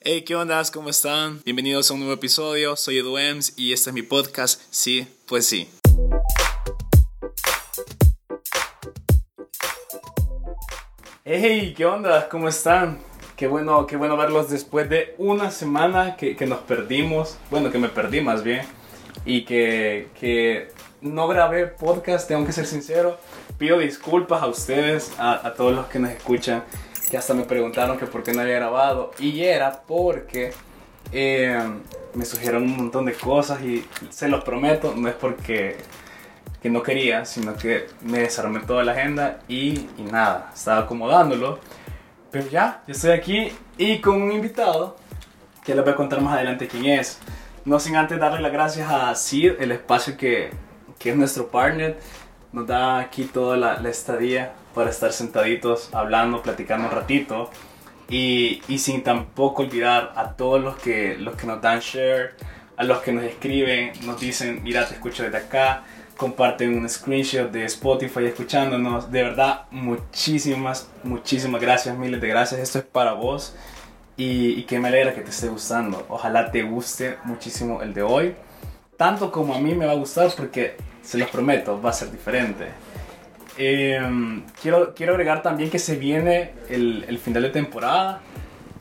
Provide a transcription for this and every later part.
Hey, ¿qué onda? ¿Cómo están? Bienvenidos a un nuevo episodio. Soy Edu Ems y este es mi podcast. Sí, pues sí. Hey, ¿qué onda? ¿Cómo están? Qué bueno, qué bueno verlos después de una semana que, que nos perdimos. Bueno, que me perdí más bien. Y que, que no grabé podcast, tengo que ser sincero. Pido disculpas a ustedes, a, a todos los que nos escuchan que hasta me preguntaron que por qué no había grabado. Y era porque eh, me sugirieron un montón de cosas y se los prometo, no es porque que no quería, sino que me desarmé toda la agenda y, y nada, estaba acomodándolo. Pero ya, yo estoy aquí y con un invitado que les voy a contar más adelante quién es. No sin antes darle las gracias a Sid, el espacio que, que es nuestro partner. Nos da aquí toda la, la estadía para estar sentaditos hablando, platicando un ratito. Y, y, sin tampoco olvidar a todos los que, los que nos dan share, a los que nos escriben, nos dicen, mira, te escucho desde acá, comparten un screenshot de Spotify escuchándonos. De verdad, muchísimas, muchísimas gracias, miles de gracias. Esto es para vos y, y que me alegra que te esté gustando. Ojalá te guste muchísimo el de hoy, tanto como a mí me va a gustar porque, se los prometo, va a ser diferente. Eh, quiero, quiero agregar también que se viene el, el, final de temporada.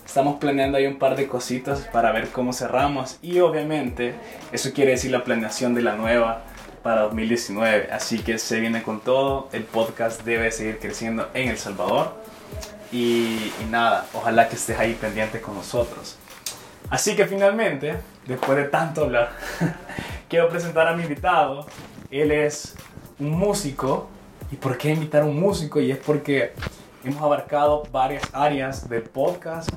Estamos planeando ahí un par de cositas para ver cómo cerramos. Y obviamente eso quiere decir la planeación de la nueva para 2019. Así que se viene con todo. El podcast debe seguir creciendo en El Salvador. Y, y nada, ojalá que estés ahí pendiente con nosotros. Así que finalmente, después de tanto hablar, quiero presentar a mi invitado. Él es un músico ¿Y por qué invitar a un músico? Y es porque hemos abarcado varias áreas del podcast.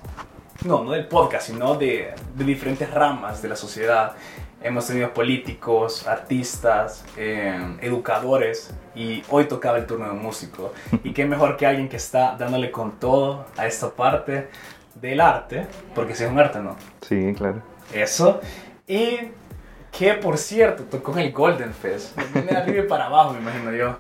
No, no del podcast, sino de, de diferentes ramas de la sociedad. Hemos tenido políticos, artistas, eh, educadores y hoy tocaba el turno de un músico. Y qué mejor que alguien que está dándole con todo a esta parte del arte, porque si es un arte, ¿no? Sí, claro. Eso. Y que por cierto tocó en el Golden Fest. De arriba para abajo, me imagino yo.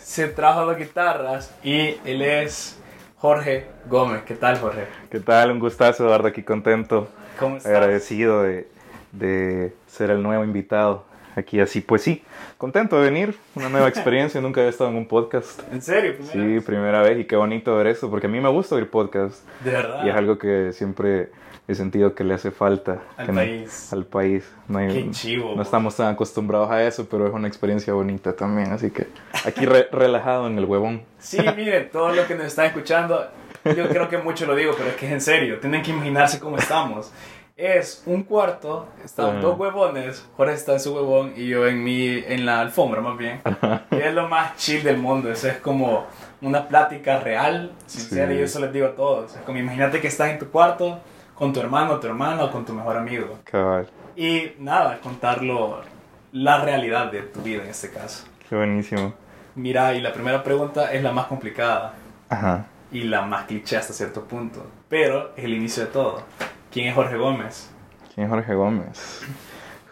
Se trajo dos guitarras y él es Jorge Gómez. ¿Qué tal, Jorge? ¿Qué tal? Un gustazo, Eduardo, aquí contento. ¿Cómo estás? Agradecido de, de ser el nuevo invitado aquí así. Pues sí, contento de venir, una nueva experiencia, nunca había estado en un podcast. ¿En serio? ¿Primera sí, vez? primera vez y qué bonito ver eso, porque a mí me gusta oír podcast. De verdad. Y es algo que siempre he sentido que le hace falta Al que no- país. al país. No, hay- Qué chivo, no bo. estamos tan acostumbrados a eso, pero es una experiencia bonita también, así que aquí re- relajado en el huevón. Sí, miren, todos los que nos están escuchando, yo creo que mucho lo digo, pero es que es en serio, tienen que imaginarse cómo estamos. Es un cuarto, están Ah. dos huevones, Jorge está en su huevón y yo en mi, en la alfombra más bien. Y es lo más chill del mundo, eso es como una plática real, sincera, Sí. y eso les digo a todos. Es como imagínate que estás en tu cuarto con tu hermano, tu hermana o con tu mejor amigo. Cabal, Y nada, contarlo la realidad de tu vida en este caso. qué buenísimo. Mira, y la primera pregunta es la más complicada Ajá. y la más cliché hasta cierto punto, pero es el inicio de todo. ¿Quién es Jorge Gómez? ¿Quién es Jorge Gómez?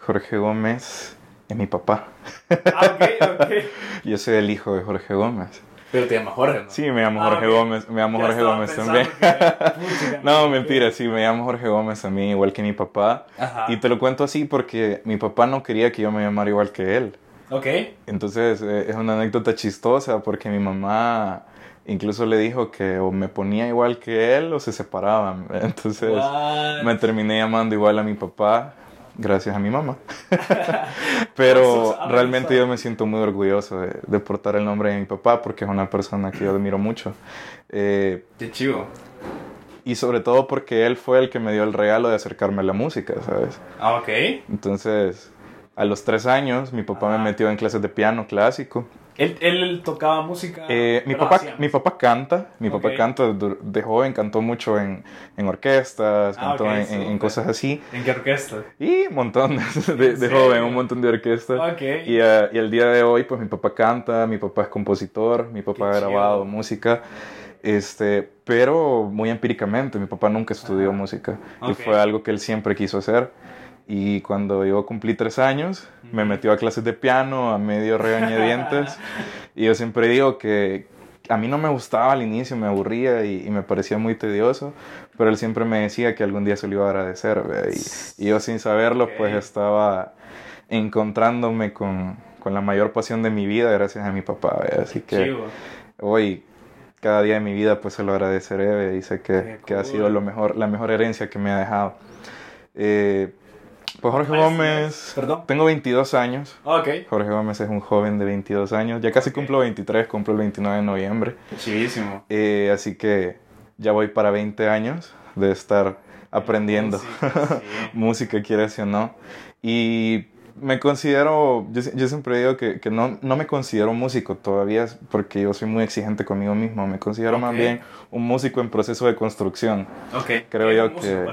Jorge Gómez es mi papá. Ah, ok, ok. Yo soy el hijo de Jorge Gómez. Pero te llamas Jorge, ¿no? Sí, me llamo Ah, Jorge. Gómez. Me llamo Ya Jorge Gómez también. que- No, mentira, sí, me llamo Jorge Gómez también, igual que mi papá. Ajá. Y te lo cuento así porque mi papá no quería que yo me llamara igual que él. Ok. Entonces eh, es una anécdota chistosa porque mi mamá incluso le dijo que o me ponía igual que él o se separaban. Entonces What? me terminé llamando igual a mi papá gracias a mi mamá. Pero realmente yo me siento muy orgulloso de, de portar el nombre de mi papá porque es una persona que yo admiro mucho. Eh, Qué chivo. y sobre todo porque él fue el que me dio el regalo de acercarme a la música, ¿sabes? Ah, ok. Entonces, a los tres años, mi papá Ah. me metió en clases de piano clásico. Él, él tocaba música. Eh, mi, papá, mi papá canta, mi papá Ok. canta dur- de joven, cantó mucho en, en orquestas, Ah, cantó ok, en, en- súper. en cosas así. ¿En qué orquesta? Y un montón de, de joven, un montón de orquestas. Y, eh, y el día de hoy, pues mi papá canta, mi papá es compositor, mi papá Qué ha grabado chido. música, este, pero muy empíricamente, mi papá nunca estudió música y fue algo que él siempre quiso hacer. Y cuando yo cumplí tres años, me metió a clases de piano a medio regañadientes. y yo siempre digo que, a mí no me gustaba al inicio, me aburría y, me parecía muy tedioso, pero él siempre me decía que algún día se lo iba a agradecer, y, y, yo sin saberlo pues estaba encontrándome con, con, la mayor pasión de mi vida gracias a mi papá, así que hoy cada día de mi vida pues se lo agradeceré y sé que, que, ha sido lo mejor, la mejor herencia que me ha dejado. Eh, pues Jorge Gómez, ¿Perdón? tengo 22 años. Okay. Jorge Gómez es un joven de 22 años. Ya casi cumplo 23, cumplo el 29 de noviembre. Chivísimo. Eh, así que ya voy para 20 años de estar aprendiendo música, música quieres o no. Y me considero, yo, yo siempre digo que, que, no, no me considero músico todavía porque yo soy muy exigente conmigo mismo. Me considero más bien un músico en proceso de construcción. Ok. Creo yo que...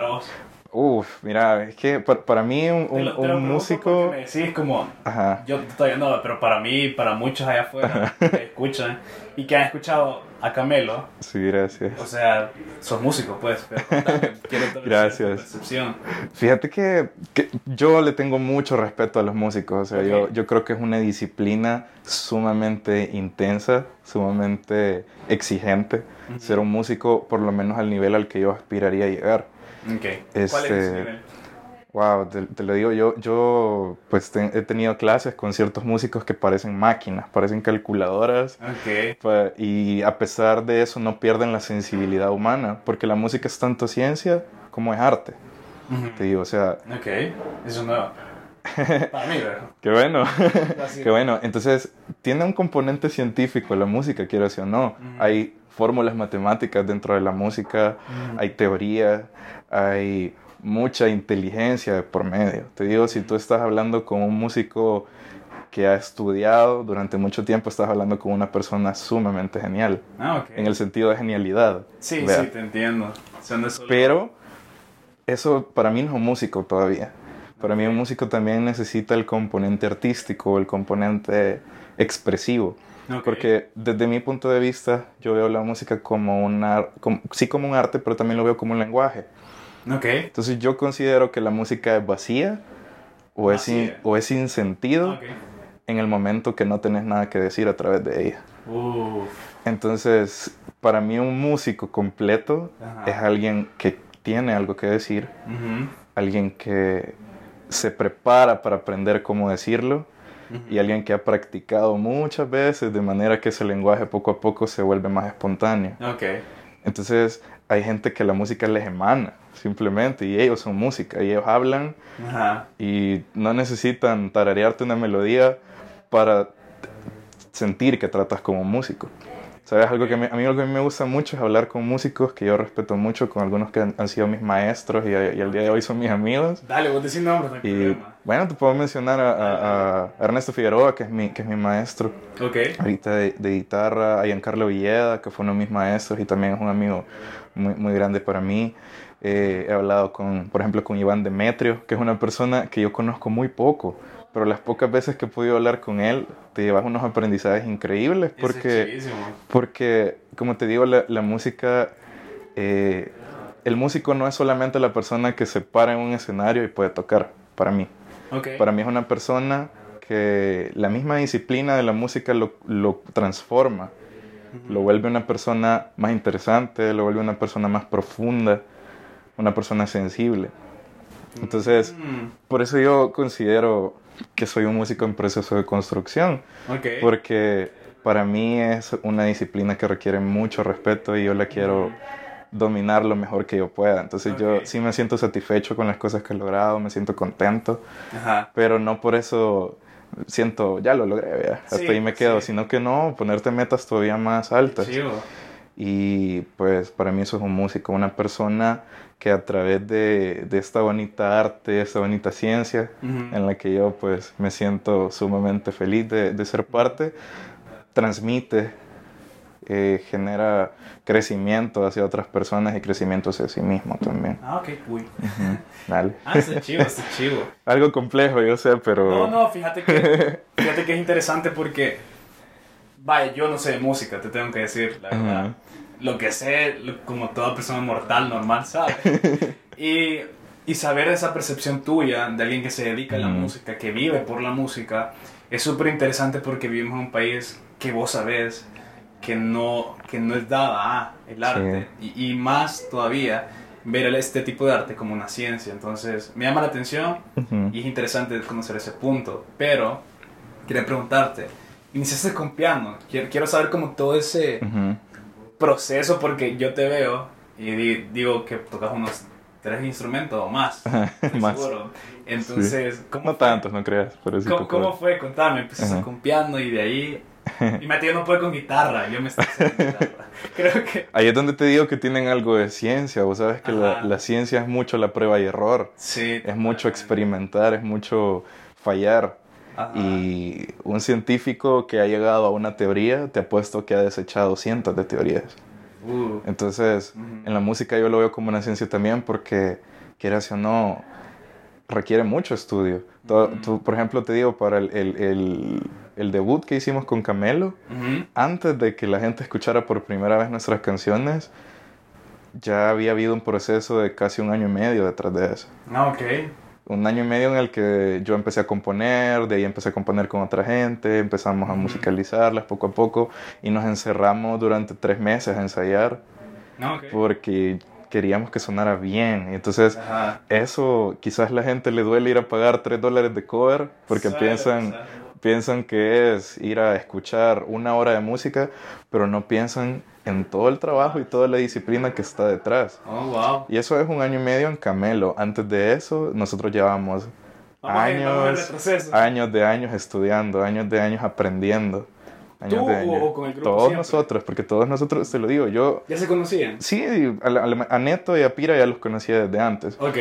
Uf, mira, es que para, mí un, un, músico... Me decís como, Ajá. yo todavía no, pero para mí, para muchos allá afuera que escuchan y que han escuchado a Camelo. Sí, gracias. O sea, sos músico, pues, pero quiero gracias. percepción. Fíjate que, que, yo le tengo mucho respeto a los músicos, o sea, yo, yo creo que es una disciplina sumamente intensa, sumamente exigente, ser un músico por lo menos al nivel al que yo aspiraría a llegar. Okay. ¿Cuál es este, nivel? Wow, te, lo digo, yo, yo pues he tenido clases con ciertos músicos que parecen máquinas, parecen calculadoras. Okay. y a pesar de eso no pierden la sensibilidad humana, porque la música es tanto ciencia como es arte. Te digo, o sea... Ok, eso no... Para mí, ¿verdad? Qué bueno. Qué bueno. Entonces, tiene un componente científico la música, quiero decir o no. Hay fórmulas matemáticas dentro de la música, hay teoría, hay mucha inteligencia por medio. Te digo, si tú estás hablando con un músico que ha estudiado durante mucho tiempo, estás hablando con una persona sumamente genial. Ah, En el sentido de genialidad. Sí, sí, te entiendo. Pero eso para mí no es un músico todavía. Para mí un músico también necesita el componente artístico, el componente expresivo. Porque desde mi punto de vista, yo veo la música como una, sí como un arte, pero también lo veo como un lenguaje. Okay. Entonces yo considero que la música es vacía o, Es, sin, o es sin sentido en el momento que no tenés nada que decir a través de ella. Entonces, para mí un músico completo es alguien que tiene algo que decir, alguien que se prepara para aprender cómo decirlo y alguien que ha practicado muchas veces de manera que ese lenguaje poco a poco se vuelve más espontáneo. Okay. Entonces hay gente que la música les emana simplemente y ellos son música y ellos hablan y no necesitan tararearte una melodía para sentir que tratas como músico. ¿Sabes? Algo que a mí, a mí, algo que me gusta mucho es hablar con músicos que yo respeto mucho, con algunos que han, sido mis maestros y, y, al día de hoy son mis amigos. Dale, vos decís nombres, no y, Bueno, te puedo mencionar a, a, Ernesto Figueroa, que es mi, que es mi maestro. Ok. Ahorita de, de, guitarra, a Giancarlo Villeda, que fue uno de mis maestros y también es un amigo muy, muy grande para mí. Eh, he hablado con, por ejemplo, con Iván Demetrio, que es una persona que yo conozco muy poco pero las pocas veces que he podido hablar con él, te llevas unos aprendizajes increíbles porque, porque como te digo, la, la música, eh, el músico no es solamente la persona que se para en un escenario y puede tocar, para mí. Para mí es una persona que la misma disciplina de la música lo, lo transforma, lo vuelve una persona más interesante, lo vuelve una persona más profunda, una persona sensible. Entonces, mm. por eso yo considero que soy un músico en proceso de construcción. Porque para mí es una disciplina que requiere mucho respeto y yo la quiero dominar lo mejor que yo pueda. Entonces yo sí me siento satisfecho con las cosas que he logrado, me siento contento, pero no por eso siento, ya lo logré, hasta ahí me quedo, sino que no, ponerte metas todavía más altas. Y pues para mí eso es un músico, una persona que a través de, de esta bonita arte, esta bonita ciencia, en la que yo pues me siento sumamente feliz de, de ser parte, transmite, eh, genera crecimiento hacia otras personas y crecimiento hacia sí mismo también. Ah, ok, uy. Dale. Ah, está chivo, está chivo. Algo complejo, yo sé, pero... No, no, fíjate que, fíjate que es interesante porque, vaya, yo no sé de música, te tengo que decir, la verdad lo que sé, como toda persona mortal normal sabe. y, y saber esa percepción tuya de alguien que se dedica a la música, que vive por la música, es súper interesante porque vivimos en un país que vos sabés que no, que no es dada a el arte. Y, y, más todavía ver este tipo de arte como una ciencia. Entonces, me llama la atención y es interesante conocer ese punto. Pero, quería preguntarte, iniciaste con piano. Quiero, quiero saber como todo ese proceso porque yo te veo y digo que tocas unos tres instrumentos o más. más. Seguro. Entonces, ¿cómo no tantos, no creas. Pero sí ¿Cómo, ¿Cómo, fue? Contame, empezaste con piano y de ahí... Y Matías no puede con guitarra, yo me estoy haciendo guitarra. Creo que... Ahí es donde te digo que tienen algo de ciencia, vos sabes que la, la, ciencia es mucho la prueba y error. Sí. Es mucho experimentar, es mucho fallar. Y un científico que ha llegado a una teoría, te apuesto que ha desechado cientos de teorías. Uh. Entonces, en la música yo lo veo como una ciencia también porque, quieras o no, requiere mucho estudio. por ejemplo, te digo, para el, el, el, debut que hicimos con Camelo, antes de que la gente escuchara por primera vez nuestras canciones, ya había habido un proceso de casi un año y medio detrás de eso. Ah, ok un año y medio en el que yo empecé a componer, de ahí empecé a componer con otra gente, empezamos a musicalizarlas poco a poco y nos encerramos durante tres meses a ensayar ah, porque queríamos que sonara bien. Y entonces eso quizás la gente le duele ir a pagar tres dólares de cover porque piensan, piensan que es ir a escuchar una hora de música, pero no piensan en todo el trabajo y toda la disciplina que está detrás. Oh, wow. Y eso es un año y medio en Camelo. Antes de eso, nosotros llevábamos años, años de años estudiando, años de años aprendiendo. ¿Tú o con el grupo Todos nosotros, porque todos nosotros, te lo digo, yo... ¿Ya se conocían? Sí, a, Neto y a Pira ya los conocía desde antes. Ok.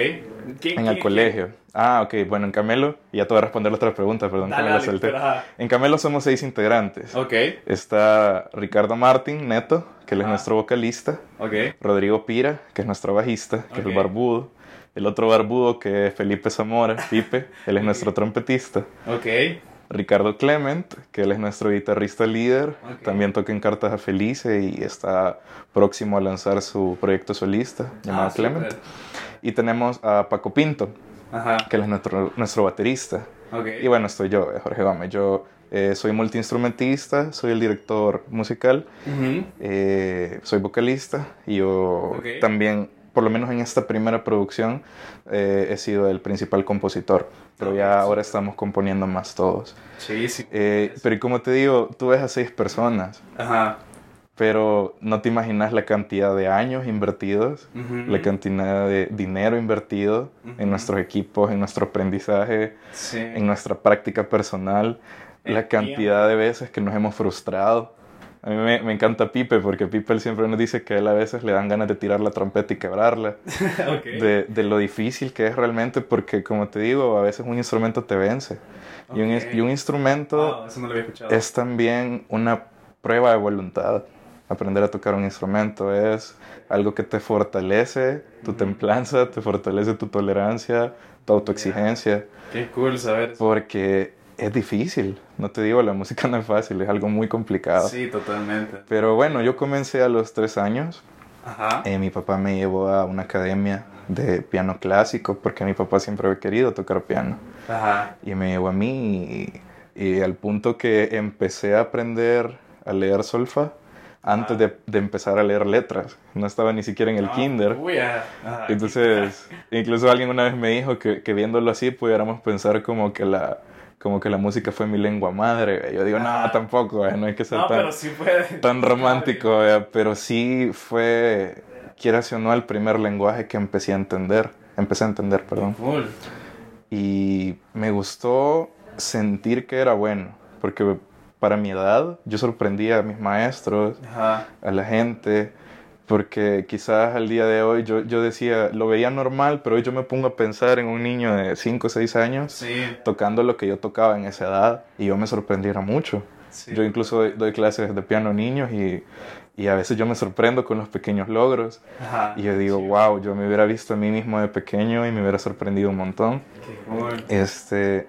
en el colegio. Ah, ok. Bueno, en Camelo, y ya te voy a responder la otra pregunta, perdón que me la solté. En Camelo somos seis integrantes. Ok. Está Ricardo Martín, Neto, que él es ah. nuestro vocalista. Ok. Rodrigo Pira, que es nuestro bajista, que es el barbudo. El otro barbudo, que es Felipe Zamora, Pipe, él es nuestro trompetista. Ok. Ricardo Clement, que él es nuestro guitarrista líder, también toca en Cartas a Felice y está próximo a lanzar su proyecto solista llamado ah, Clement. Y tenemos a Paco Pinto, que él es nuestro, nuestro baterista. Y bueno, estoy yo, eh, Jorge Gómez. Yo eh, soy multiinstrumentista, soy el director musical, eh, soy vocalista y yo también por lo menos en esta primera producción, eh, he sido el principal compositor. Pero ya ahora estamos componiendo más todos. Sí, sí. Eh, pero como te digo, tú ves a seis personas. Ajá. Pero no te imaginas la cantidad de años invertidos, la cantidad de dinero invertido en nuestros equipos, en nuestro aprendizaje, en nuestra práctica personal, la cantidad de veces que nos hemos frustrado a mí me, me, encanta Pipe porque Pipe siempre nos dice que a él a veces le dan ganas de tirar la trompeta y quebrarla. de, de, lo difícil que es realmente porque, como te digo, a veces un instrumento te vence. Y, un, y, un, instrumento es también una prueba de voluntad. Aprender a tocar un instrumento es algo que te fortalece tu templanza, te fortalece tu tolerancia, tu autoexigencia. Qué cool saber. Porque es difícil. No te digo, la música no es fácil, es algo muy complicado. Sí, totalmente. Pero bueno, yo comencé a los tres años. Ajá. Eh, mi papá me llevó a una academia de piano clásico porque mi papá siempre había querido tocar piano. Ajá. Y me llevó a mí y, al punto que empecé a aprender a leer solfa antes de, de, empezar a leer letras. No estaba ni siquiera en el ah, kinder. Uy, Entonces, incluso alguien una vez me dijo que, que viéndolo así pudiéramos pensar como que la como que la música fue mi lengua madre. Yo digo, no, tampoco, no hay que ser tan, tan romántico, pero sí fue, quieras o no, el primer lenguaje que empecé a entender. Empecé a entender, perdón. Y me gustó sentir que era bueno, porque para mi edad yo sorprendía a mis maestros, a la gente porque quizás al día de hoy yo, yo decía, lo veía normal, pero hoy yo me pongo a pensar en un niño de 5 o 6 años tocando lo que yo tocaba en esa edad y yo me sorprendiera mucho. Yo incluso doy, clases de piano a niños y, y, a veces yo me sorprendo con los pequeños logros. Y yo digo, wow, yo me hubiera visto a mí mismo de pequeño y me hubiera sorprendido un montón. Este,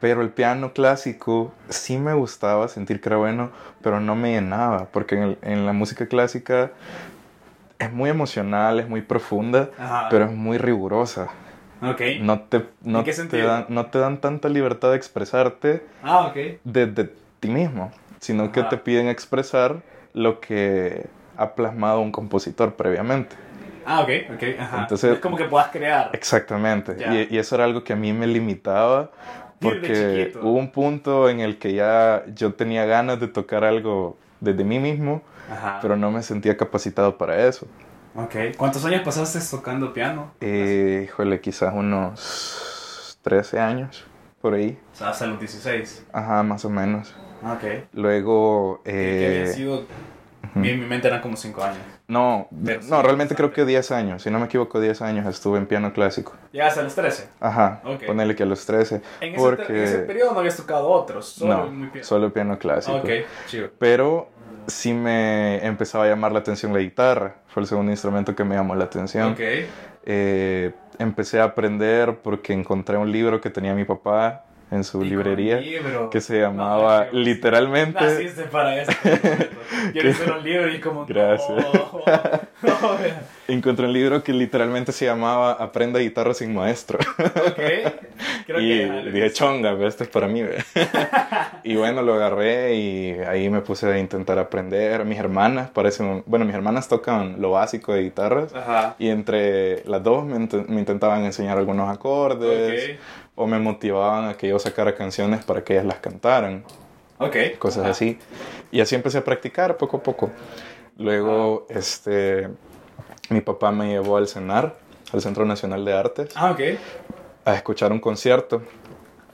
pero el piano clásico sí me gustaba sentir que era bueno, pero no me llenaba, porque en, en la música clásica es muy emocional, es muy profunda, pero es muy rigurosa. Okay. No te, no, te dan, no te dan tanta libertad de expresarte ah, okay. desde ti mismo, sino que te piden expresar lo que ha plasmado un compositor previamente. Ah, ok, ok, ajá. Entonces- es como que puedas crear. Exactamente. Y, y eso era algo que a mí me limitaba porque hubo un punto en el que ya yo tenía ganas de tocar algo desde mí mismo, Ajá. pero no me sentía capacitado para eso. Ok. ¿Cuántos años pasaste tocando piano? Eh, híjole, quizás unos 13 años, por ahí. O sea, hasta los 16. Ajá, más o menos. Ok. Luego... Que- que había eh, sido... Mi, mi mente eran como 5 años. No, no, realmente creo que 10 años. Si no me equivoco, 10 años estuve en piano clásico. Llegaste a los 13. Ajá, Ok. ponele que a los 13. En ese, porque... en ese periodo no habías tocado otros. Solo no, muy piano. solo piano clásico. Ok, chido. Pero sí me empezaba a llamar la atención la guitarra. Fue el segundo instrumento que me llamó la atención. Ok. Eh, empecé a aprender porque encontré un libro que tenía mi papá en su Y librería libro. que se llamaba No, literalmente Naciste para esto. Quieres un libro y como... no, Gracias. No, vea. encontré un libro que literalmente se llamaba Aprenda guitarra sin maestro ok. Creo y que... dije chonga pero esto es para mí ve". y bueno lo agarré y ahí me puse a intentar aprender mis hermanas parecen bueno mis hermanas tocan lo básico de guitarras Ajá. Y entre las dos me, int- me intentaban enseñar algunos acordes Ok. O me motivaban a que yo sacara canciones para que ellas las cantaran, Ok. cosas Ajá. así. Y así empecé a practicar poco a poco. Luego, este, mi papá me llevó al CENAR, al Centro Nacional de Artes, Ah, ok. a escuchar un concierto.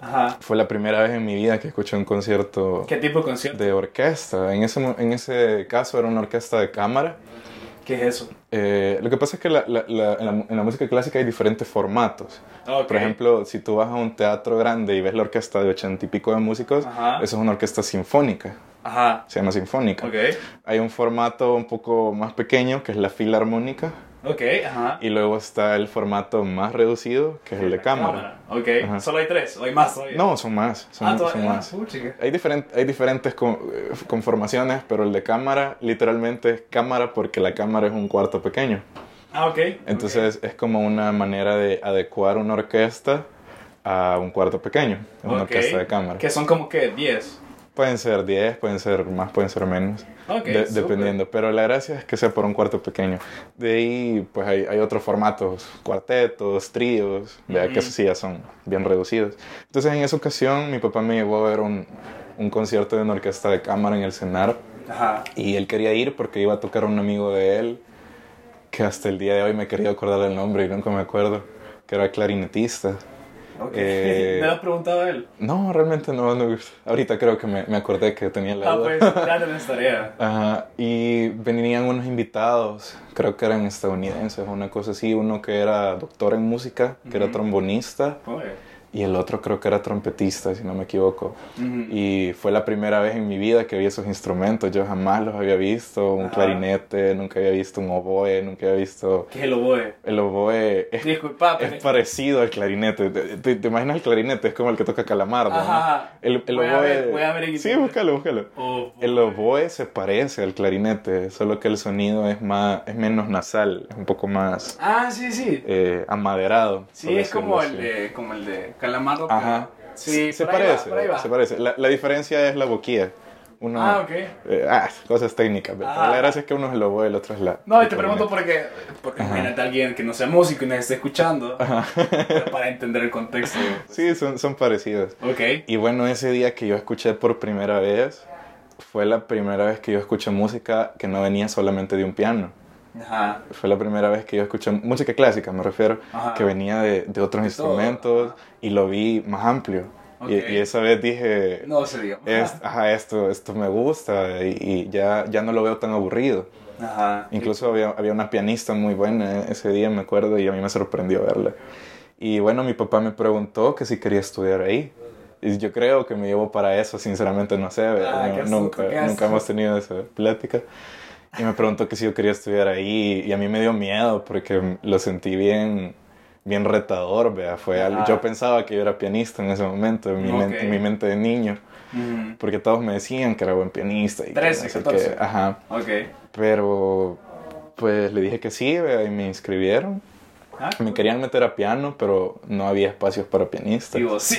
Ajá. Fue la primera vez en mi vida que escuché un concierto ¿Qué tipo de concierto? de orquesta. En ese, en ese caso era una orquesta de cámara. ¿Qué es eso? Eh, lo que pasa es que la- la- la- en, la, en la música clásica hay diferentes formatos. Ok. Por ejemplo, si tú vas a un teatro grande y ves la orquesta de ochenta y pico de músicos, Ajá. eso es una orquesta sinfónica, Ajá. se llama sinfónica. Ok. Hay un formato un poco más pequeño que es la filarmónica Ok, ajá. y luego está el formato más reducido que es el de La cámara. Ok. Ajá. Solo hay tres, o hay más todavía. No, son más, son, ah, son más. Puchica. Hay, diferent- hay diferentes con- conformaciones, pero el de cámara literalmente es cámara porque la cámara es un cuarto pequeño. Ah, ok. Entonces es como una manera de adecuar una orquesta a un cuarto pequeño, una Ok. orquesta de cámara. Que son como que 10. Pueden ser 10, pueden ser más, pueden ser menos, Ok. de- dependiendo. Pero la gracia es que sea por un cuarto pequeño. De ahí, pues hay, hay otros formatos, cuartetos, tríos, vea que Ujú. esos sí ya son bien reducidos. Entonces en esa ocasión mi papá me llevó a ver un, un concierto de una orquesta de cámara en el CENAR Ajá. y él quería ir porque iba a tocar un amigo de él que hasta el día de hoy me quería acordar del nombre y nunca me acuerdo, que era clarinetista. Ok. Eh, ¿Me lo has preguntado a él? No, realmente no, no. Ahorita creo que me, me acordé que tenía la Ah, duda. pues ya tenés tarea. Ajá, y venían unos invitados, creo que eran estadounidenses, una cosa así, uno que era doctor en música, que era Ujú. trombonista, Oye. Y el otro creo que era trompetista, si no me equivoco. Ujú. Y fue la primera vez en mi vida que vi esos instrumentos, yo jamás los había visto, un Ajá. clarinete, nunca había visto un oboe, nunca había visto... ¿Qué es el oboe? El oboe es, Disculpa, es parecido al clarinete, ¿Te, te, te imaginas el clarinete? Es como el que toca Calamardo, ¿no? Ajá. El, el Voy a oboe... ver- voy a ver en sí, búscalo, búscalo. Oboe. El oboe se parece al clarinete, solo que el sonido es, más, es menos nasal, es un poco más Ah, sí, sí. eh, amaderado. Sí, es como el, de, como el de Calamardo. Ajá. Sí, se va, parece, ahí va. se parece. La, la diferencia es la boquilla. Uno, Ah, ok. eh, ah, cosas técnicas, pero Ajá. la gracia es que uno es el oboe, el otro es la... No, y te pregunto porque, porque Ajá. imagínate a alguien que no sea músico y nos esté escuchando pero para entender el contexto. Sí, son, son parecidos. Ok. Y bueno, ese día que yo escuché por primera vez, fue la primera vez que yo escuché música que no venía solamente de un piano. Ajá. Fue la primera vez que yo escuché música clásica, me refiero, Ajá. que venía de, de otros De instrumentos ajá. Y lo vi más amplio. Y, Ok. y esa vez dije, No se dio. es- ajá, esto, esto me gusta y, y ya, ya no lo veo tan aburrido. Ajá. Incluso había, había una pianista muy buena ese día, me acuerdo, y a mí me sorprendió verla. Y bueno, mi papá me preguntó que si quería estudiar ahí. Y yo creo que me llevó para eso, sinceramente no sé, Ah, no- nunca, nunca hemos tenido esa plática. Y me preguntó que si yo quería estudiar ahí y a mí me dio miedo porque lo sentí bien, bien retador, vea. Fue algo- yo pensaba que yo era pianista en ese momento, en mi, mente, en mi mente de niño, porque todos me decían que era buen pianista. Y que 13, no sé 14. qué. Ajá. Ok. Pero pues le dije que sí, vea, y me inscribieron. Ah, Me querían meter a piano, pero no había espacios para pianistas. Digo, sí.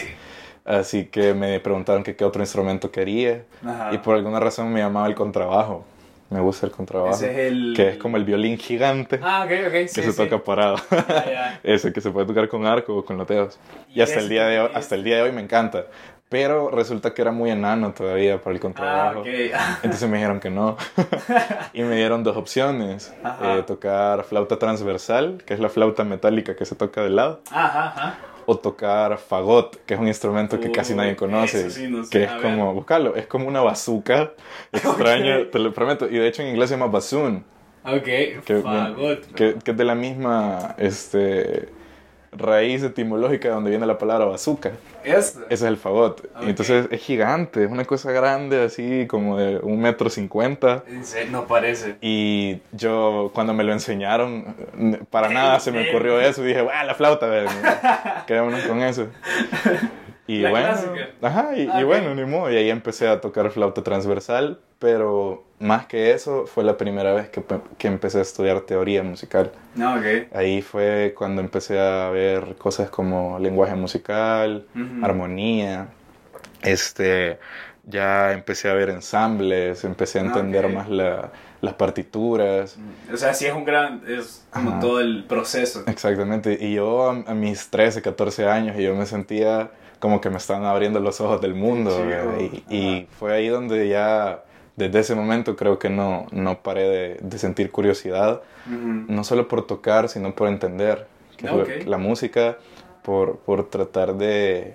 Así que me preguntaron que qué otro instrumento quería. Ajá. Y por alguna razón me llamaba el contrabajo. Me gusta el contrabajo. Ese es el... Que es como el violín gigante Ah, ok, ok, que sí, se sí. toca parado. Ya, ya. Ese que se puede tocar con arco o con los dedos. Y, Y hasta, el día de hoy, hasta el día de hoy me encanta. Pero resulta que era muy enano todavía para el Ah, contrabajo. ok. Entonces me dijeron que no. y me dieron dos opciones. Ajá. Eh, tocar flauta transversal, que es la flauta metálica que se toca de lado. Ajá, ajá. O tocar fagot, que es un instrumento que casi nadie conoce. eso sí no sé, que es a ver. como, buscarlo, es como una bazooka extraña, te lo prometo. Y de hecho en inglés se llama bassoon, Ok, que, fagot. que, que es de la misma este, raíz etimológica de donde viene la palabra bazooka. Esto. Ese es el fagot. Entonces es gigante, es una cosa grande, así como de un metro cincuenta. No parece. Y yo, cuando me lo enseñaron, para nada se me ocurrió eso. Y dije, ¡ah, la flauta! Quedémonos con eso. Y La bueno, clásica. ajá, y, Ah, y ok. bueno, ni modo. Y ahí empecé a tocar flauta transversal, pero más que eso, fue la primera vez que, que empecé a estudiar teoría musical. No, ok. Ahí fue cuando empecé a ver cosas como lenguaje musical, Ujú. armonía, este, ya empecé a ver ensambles, empecé a Ah, entender ok. más la- las partituras. O sea, sí es un gran. Es como Ajá. todo el proceso. Exactamente, y yo a, a mis 13, 14 años, yo me sentía como que me estaban abriendo los ojos del mundo, y, y fue ahí donde ya, desde ese momento creo que no, no paré de, de sentir curiosidad, no solo por tocar, sino por entender que Ok. la, música, por, por tratar de,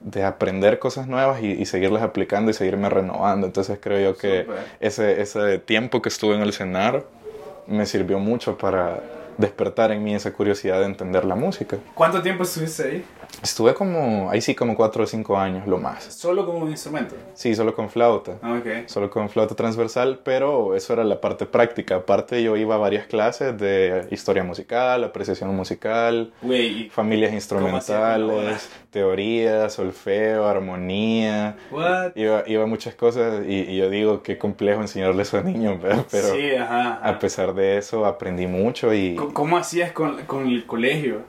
de aprender cosas nuevas y, y seguirlas aplicando y seguirme renovando. Entonces creo yo que ese, ese tiempo que estuve en el cenar me sirvió mucho para despertar en mí esa curiosidad de entender la música. ¿Cuánto tiempo estuviste ahí? Estuve como, ahí sí, como cuatro o cinco años, lo más. Solo como un instrumento. Sí, solo con flauta. Ah, Ok. Solo con flauta transversal, pero eso era la parte práctica. Aparte yo iba a varias clases de historia musical, apreciación musical, Güey, y- familias ¿Cómo hacía con la instrumentales, teoría, solfeo, armonía. What? Iba, iba a muchas cosas y, y yo digo qué complejo enseñarle eso a niños, ¿verdad? pero sí, ajá. ajá. a pesar de eso aprendí mucho y ¿Cómo- ¿Cómo hacías con, con el colegio?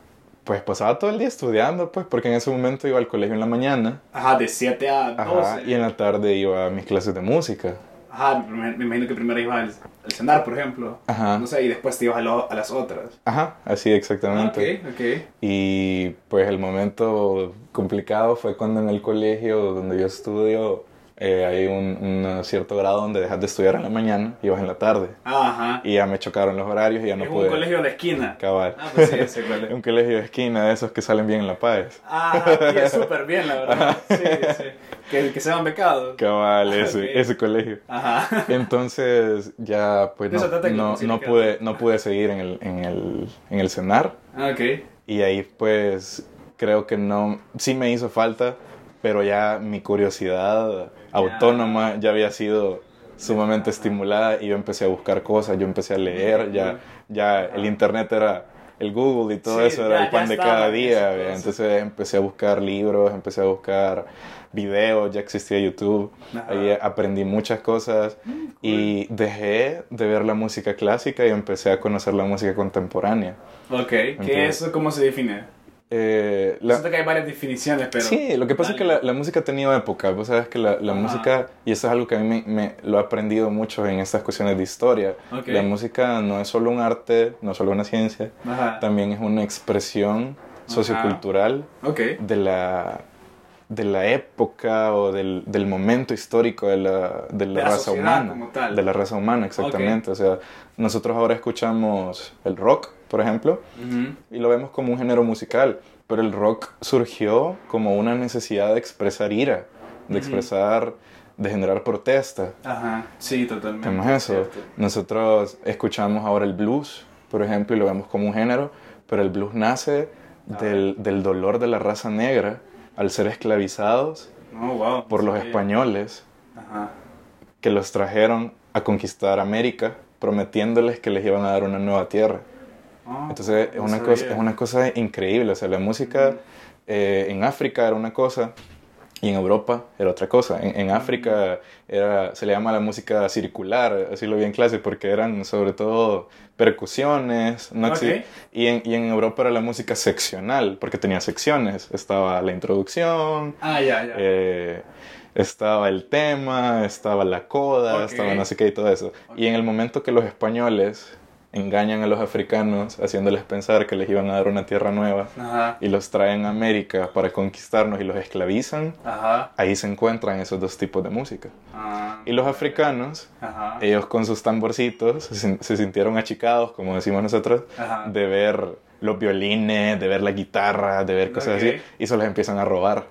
pues pasaba todo el día estudiando, pues porque en ese momento iba al colegio en la mañana Ajá, de 7 a 12. ajá, y en la tarde iba a mis clases de música. Ajá, me, me imagino que primero ibas al, al cenar, por ejemplo. Ajá. No sé, y después te ibas a, lo- a las otras. Ajá, así Ah, exactamente. ok, ok. Y pues el momento complicado fue cuando en el colegio donde yo estudio eh, hay un, un cierto grado donde dejas de estudiar en la mañana y vas en la tarde. Ajá. Y ya me chocaron los horarios y ya no es pude un colegio de esquina. cabal. Ah, pues sí, ese colegio. un colegio de esquina de esos que salen bien en La Paz. Ah, y es súper bien, la verdad. Sí, sí. Que, que sean becados. Cabal, ese, Ok. ese colegio. Ajá. Entonces ya pues no, no, no pude, no pude seguir en el, en el, en el cenar. Ah, Ok. Y ahí pues creo que no, sí me hizo falta, pero ya mi curiosidad autónoma ya había sido sumamente estimulada y yo empecé a buscar cosas, yo empecé a leer, ya, ya el internet era el Google y todo Sí, eso era ya- el pan de cada día, entonces. empecé a buscar libros, empecé a buscar videos, ya existía YouTube, Ajá. ahí aprendí muchas cosas y dejé de ver la música clásica y empecé a conocer la música contemporánea. Ok. ¿Qué es? ¿Cómo se define? Eh, la- Siento que hay varias definiciones, pero... Sí, lo que pasa es que la, la música ha tenido época. Vos sabes que la, música, y eso es algo que a mí me, me- lo he aprendido mucho en estas cuestiones de historia. La música no es solo un arte, no es solo una ciencia, Ajá. también es una expresión sociocultural de la, de la época o del, del momento histórico de la, de la De la raza humana. como tal. De la raza humana, exactamente. O sea, nosotros ahora escuchamos el rock, por ejemplo, Ujú. y lo vemos como un género musical, pero el rock surgió como una necesidad de expresar ira, de Ujú. expresar, de generar protesta. Ajá. Sí, totalmente. ¿Vemos eso? Cierto. Nosotros escuchamos ahora el blues, por ejemplo, y lo vemos como un género, pero el blues nace del, del dolor de la raza negra al ser esclavizados Oh, wow. por los Sabía. españoles Ajá. que los trajeron a conquistar América, prometiéndoles que les iban a dar una nueva tierra. Oh, Entonces es no una, cosa, es una cosa increíble. O sea, la música eh, en África era una cosa Y en Europa era otra cosa. En, en África era, se le llama la música circular, así lo vi en clase, porque eran sobre todo percusiones. No Ok. y, en, y en Europa era la música seccional, porque tenía secciones. Estaba la introducción, Ah, ya, ya. eh, estaba el tema, estaba la coda, Ok. estaba no sé qué y todo eso. Y en el momento que los españoles engañan a los africanos haciéndoles pensar que les iban a dar una tierra nueva Ajá. y los traen a América para conquistarnos y los esclavizan, Ajá. ahí se encuentran esos dos tipos de música. Ah, Y los africanos, Ajá. ellos con sus tamborcitos se, se sintieron achicados, como decimos nosotros, de ver los violines, de ver la guitarra, de ver cosas Ok. así, y se los empiezan a robar.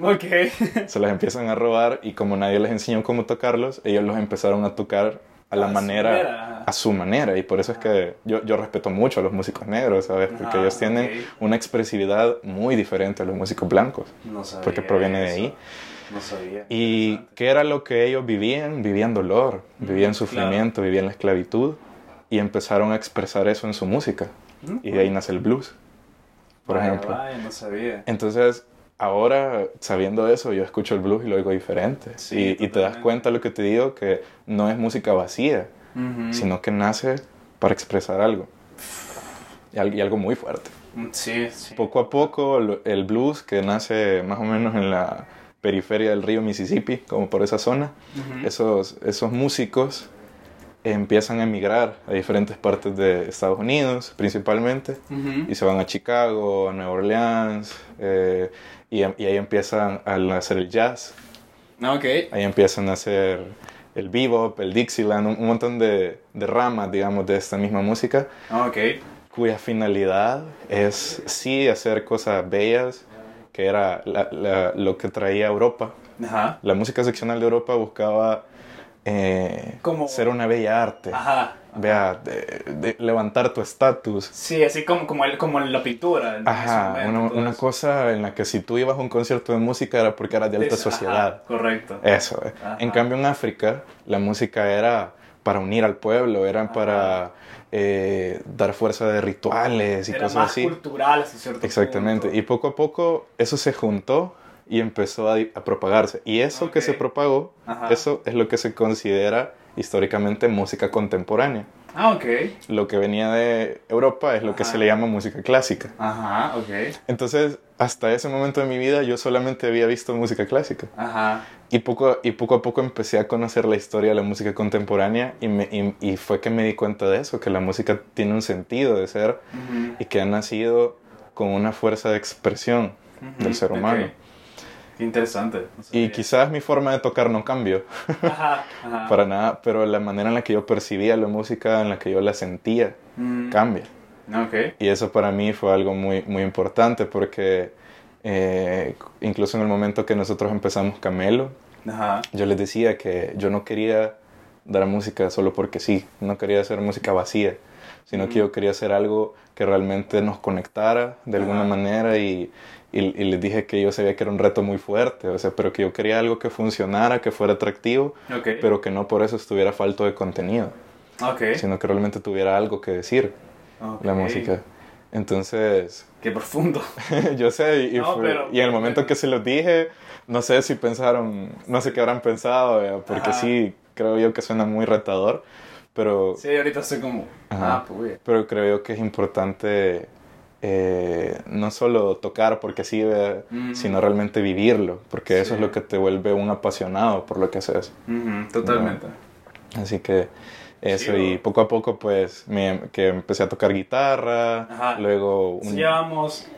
Ok. Se los empiezan a robar y como nadie les enseñó cómo tocarlos, ellos los empezaron a tocar a la A manera, manera. a su manera. Y por eso es que yo, yo respeto mucho a los músicos negros, ¿sabes? Porque Ah, ellos tienen una expresividad muy diferente a los músicos blancos, No sabía. porque proviene de ahí. No sabía. ¿Y qué era lo que ellos vivían? Vivían dolor, vivían sufrimiento, vivían la esclavitud y empezaron a expresar eso en su música. Mm, Y de ahí nace el blues, por vaya, ejemplo. vaya, no sabía. Entonces, ahora sabiendo eso, yo escucho el blues y lo oigo diferente. Sí, y, y te das cuenta lo que te digo, que no es música vacía, sino que nace para expresar algo. Y al- y algo muy fuerte. Mm, Sí, sí. Poco a poco, el blues, que nace más o menos en la periferia del río Mississippi, como por esa zona, esos, esos músicos empiezan a emigrar a diferentes partes de Estados Unidos, principalmente, y se van a Chicago, a Nueva Orleans, eh, y, y ahí empiezan a hacer el jazz, Ah, Ok. ahí empiezan a hacer el bebop, el Dixieland, un, un montón de, de ramas, digamos, de esta misma música, Ah, Ok. cuya finalidad es sí hacer cosas bellas, que era la- la- lo que traía Europa. Ajá. La música seccional de Europa buscaba eh, Como- ser una bella arte. Ajá. Vea, de, de levantar tu estatus. Sí, así como, como, el, como la pintura. Ajá, momento, una, una cosa en la que si tú ibas a un concierto de música era porque eras de alta sociedad. ajá, correcto. Eso, eh. En cambio en África la música era para unir al pueblo, era Ajá. para eh, dar fuerza de rituales y Era cosas más así. cultural hasta cierto Exactamente. punto. Y poco a poco eso se juntó y empezó a, a propagarse. Y eso que Ok. se propagó, Ajá. eso es lo que se considera históricamente música contemporánea. Ah, ok. Lo que venía de Europa es lo que Ajá. se le llama música clásica. Ajá, ok. Entonces, hasta ese momento de mi vida yo solamente había visto música clásica. Ajá. Y poco, y poco a poco empecé a conocer la historia de la música contemporánea y, me- y- y fue que me di cuenta de eso, que la música tiene un sentido de ser Ujú. y que ha nacido con una fuerza de expresión Ujú, del ser humano. Qué interesante. no Y quizás mi forma de tocar no cambió Ajá, ajá. para nada, pero la manera en la que yo percibía la música, en la que yo la sentía, Mm, cambia. Ok. Y eso para mí fue algo muy, muy importante porque eh, incluso en el momento que nosotros empezamos Camelo, Ajá. yo les decía que yo no quería dar música solo porque sí, no quería hacer música vacía, sino que yo quería hacer algo que realmente nos conectara de alguna manera y, y, y les dije que yo sabía que era un reto muy fuerte, o sea, pero que yo quería algo que funcionara, que fuera atractivo, Ok. pero que no por eso estuviera falto de contenido, Ok. sino que realmente tuviera algo que decir Ok. la música. Entonces, Qué profundo. yo sé, y, No, fue- pero- y en el momento que se los dije, no sé si pensaron, no sé qué habrán pensado, eh, porque Ajá. sí, creo yo que suena muy retador, pero, Sí, ahorita estoy como. Ajá. Ah, pues. pero creo yo que es importante eh, no solo tocar porque sí, eh, sino realmente vivirlo, porque eso Sí. es lo que te vuelve un apasionado por lo que haces. Totalmente. Así que eso, Chido. y poco a poco pues me, que empecé a tocar guitarra, Ajá. luego Sí, un, llevamos,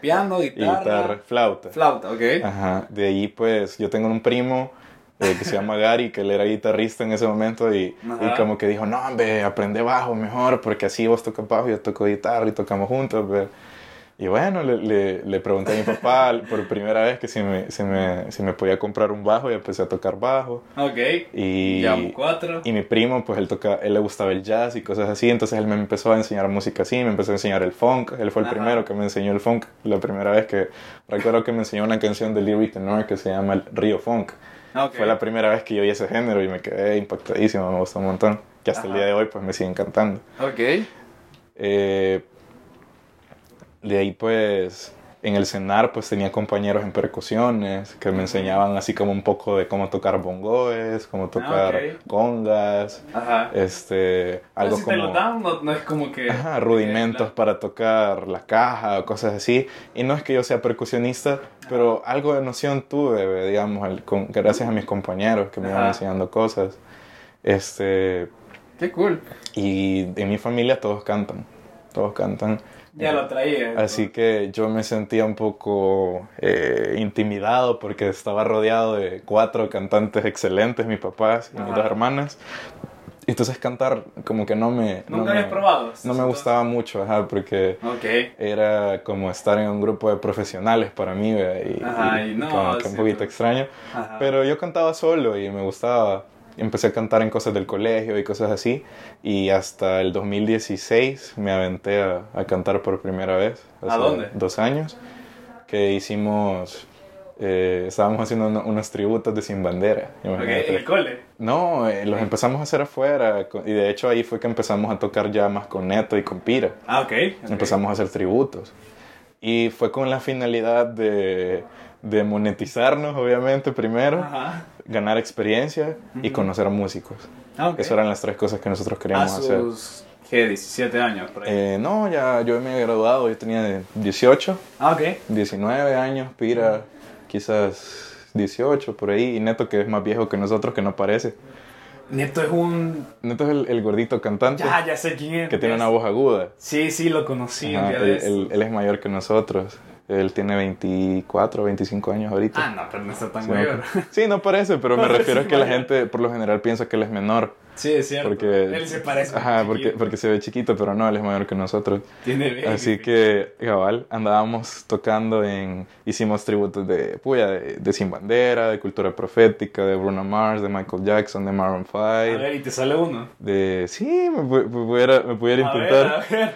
piano, y guitarra, guitarra, flauta. flauta, ¿ok? Ajá, de ahí pues yo tengo un primo eh, que se llama Gary, que él era guitarrista en ese momento y, y como que dijo, no, hombre, aprende bajo mejor, porque así vos tocas bajo y yo toco guitarra y tocamos juntos. ve". Y bueno, le, le, le pregunté a mi papá por primera vez que si me, si, me, si me podía comprar un bajo y empecé a tocar bajo. Ok. Y, Llevamos cuatro. y mi primo, pues él, toca, él le gustaba el jazz y cosas así, entonces él me empezó a enseñar música así, me empezó a enseñar el funk, él fue el Ajá. primero que me enseñó el funk, la primera vez que recuerdo que me enseñó una canción de Lyric Tenor que se llama el Río Funk. Ok. Fue la primera vez que yo oí ese género y me quedé impactadísimo, me gustó un montón, que hasta el Ajá. día de hoy pues me sigue encantando. Ok. Eh, de ahí pues en el cenar pues tenía compañeros en percusiones que me enseñaban así como un poco de cómo tocar bongoes, cómo tocar Ah, ok. congas, Ajá. este, algo si te lo como dan, no, no es como que... ajá, rudimentos para tocar la caja o cosas así. Y no es que yo sea percusionista, pero algo de noción tuve, digamos, al- con- gracias a mis compañeros que me iban Ajá. enseñando cosas. Este, Qué cool. y en mi familia todos cantan, todos cantan. Ya lo traía. Así que yo me sentía un poco eh, intimidado porque estaba rodeado de cuatro cantantes excelentes, mis papás y mis Ajá. dos hermanas. Y Entonces cantar como que no me... no ¿Nunca me- habías probado? No me gustaba mucho, ajá, porque Ok. era como estar en un grupo de profesionales para mí, y, Ajá, y no, como que un sí, poquito no. extraño. Ajá. Pero yo cantaba solo y me gustaba. Empecé a cantar en cosas del colegio y cosas así. Y hasta el 2016 me aventé a, a cantar por primera vez. ¿A dónde? Dos años. Que hicimos... eh, estábamos haciendo uno- unos tributos de Sin Bandera. Ok, imagínate. en el cole. No, eh, los empezamos a hacer afuera. Y de hecho ahí fue que empezamos a tocar ya más con Neto y con Pira. Ah, ok. ok. Empezamos a hacer tributos. Y fue con la finalidad de, de monetizarnos, obviamente, primero, Ajá. Ganar experiencia y Ujú. conocer músicos. Ah, ok. Esas eran las tres cosas que nosotros A queríamos hacer. sus, ¿qué? 17 años, por ahí. Eh, no, ya yo me había graduado, yo tenía 18, ah, ok. 19 años, Pira quizás 18 por ahí, y Neto que es más viejo que nosotros, que no parece. Neto es un... Neto es el, el gordito cantante Ya, ya sé quién es. que tiene una voz aguda. Sí, sí, lo conocí Ajá, él, él- él es mayor que nosotros. Él tiene 24, 25 años ahorita. Ah, no, pero no está tan Sí, mayor. no, sí, no parece, pero me refiero a que la gente por lo general piensa que él es menor. Sí, es cierto. Porque, Él se parece. Ajá, porque, porque se ve chiquito, pero no, él es mayor que nosotros. Tiene baby Así face. que, cabal, andábamos tocando en. Hicimos tributos de, puya, de, de Sin Bandera, de Cultura Profética, de Bruno Mars, de Michael Jackson, de Maroon 5. A ver, ¿y te sale uno? De. Sí, me, me pudiera, me pudiera A ver, intentar. a ver.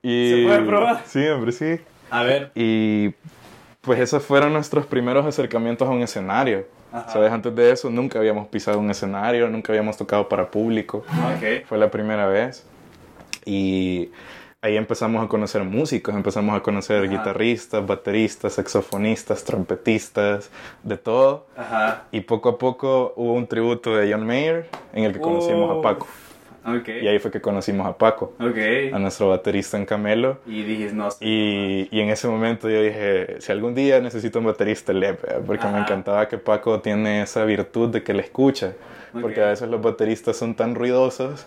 Y, ¿Se puede probar? Sí, hombre, sí. A ver. Y pues esos fueron nuestros primeros acercamientos a un escenario. Ajá. ¿Sabes? Antes de eso nunca habíamos pisado un escenario, nunca habíamos tocado para público. Ok. Fue la primera vez. Y ahí empezamos a conocer músicos, empezamos a conocer Ajá. guitarristas, bateristas, saxofonistas, trompetistas, de todo. Ajá. Y poco a poco hubo un tributo de John Mayer en el que conocimos a. Paco. Ok. Y ahí fue que conocimos a Paco, Ok. a nuestro baterista en Camelo. Y dijiste, no. Y, y en ese momento yo dije, si algún día necesito un baterista, le, porque me Ajá. encantaba que Paco tiene esa virtud de que le escucha. Porque Ok. a veces los bateristas son tan ruidosos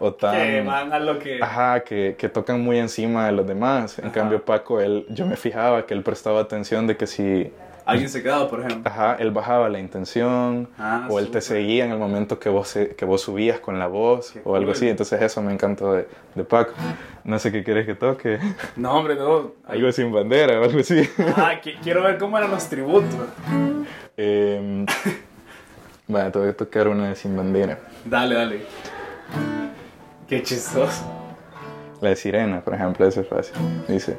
o tan... Que van a lo que. Ajá, que, que tocan muy encima de los demás. En Ajá. cambio Paco, él, yo me fijaba que él prestaba atención de que si... Alguien se quedaba, por ejemplo. Ajá, él bajaba la intención Ah, o él te súper. seguía en el momento que vos, que vos subías con la voz Qué o algo así. Entonces eso me encantó de, de Paco. No sé qué quieres que toque. No, hombre, no. Algo sin bandera o algo así. Ah, qui- quiero ver cómo eran los tributos. Eh, bueno, te voy a tocar una de Sin Bandera. Dale, dale. Qué chistoso. La de Sirena, por ejemplo, esa es fácil. Dice: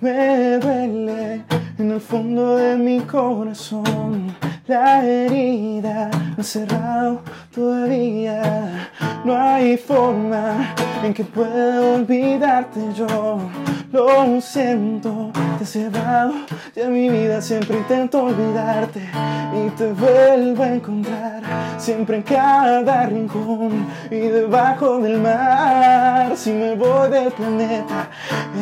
Me duele en el fondo de mi corazón. La herida no ha cerrado todavía. No hay forma en que pueda olvidarte yo. Lo siento, te he cerrado. Ya mi vida siempre intento olvidarte. Y te vuelvo a encontrar. Siempre en cada rincón y debajo del mar. Si me voy del planeta,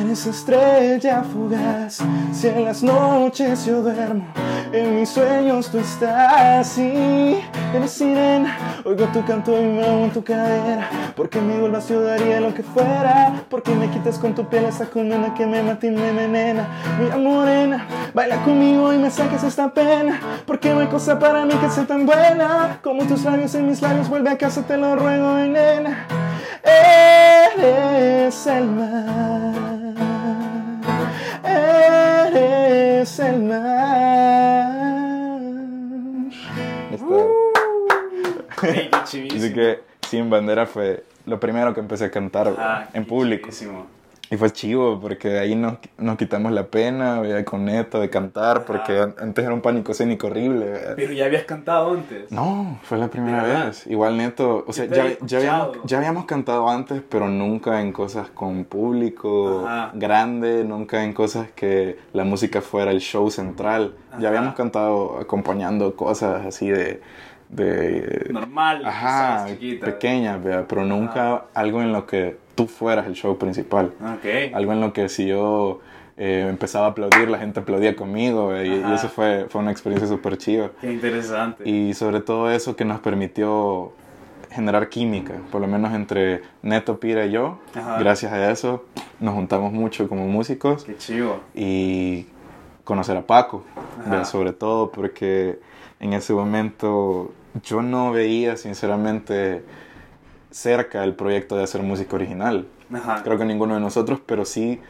eres estrella fugaz. Si en las noches yo duermo, en mis sueños tú estás. Sí, eres sirena. Oigo tu canto y me hago en tu cadera. Porque mi yo daría lo que fuera. Porque me quitas con tu piel esa condena que me mata y me envenena. Mira morena, baila conmigo y me saques esta pena. Porque no hay cosa para mí que sea tan buena como tus labios en mis labios. Vuelve a casa, te lo ruego, nena. Eres el mar. Eres el mar. Ey, qué chivísimo. Así que Sin Bandera fue lo primero que empecé a cantar Ah, en público. chivísimo. Y fue chivo porque ahí nos, nos quitamos la pena, ¿vea? con Neto, de cantar, porque an- antes era un pánico escénico horrible. ¿vea? Pero ya habías cantado antes. No, fue la primera ¿Verdad? vez. Igual Neto, o sea, ya, ya, habíamos, ya habíamos cantado antes, pero nunca en cosas con público Ajá. grande, nunca en cosas que la música fuera el show central. Ajá. Ya habíamos cantado acompañando cosas así de... de Normal, Ajá, quizás, chiquita. pequeñas, ¿vea? pero nunca algo en lo que tú fueras el show principal. Ok. Algo en lo que si yo eh, empezaba a aplaudir, la gente aplaudía conmigo, y, eso fue, fue una experiencia súper chiva. Qué interesante. Y sobre todo eso que nos permitió generar química, por lo menos entre Neto, Pira y yo. Ajá. Gracias a eso nos juntamos mucho como músicos Qué chivo. y conocer a Paco, sobre todo porque en ese momento yo no veía sinceramente cerca el proyecto de hacer música original. Ajá. Creo que ninguno de nosotros, pero sí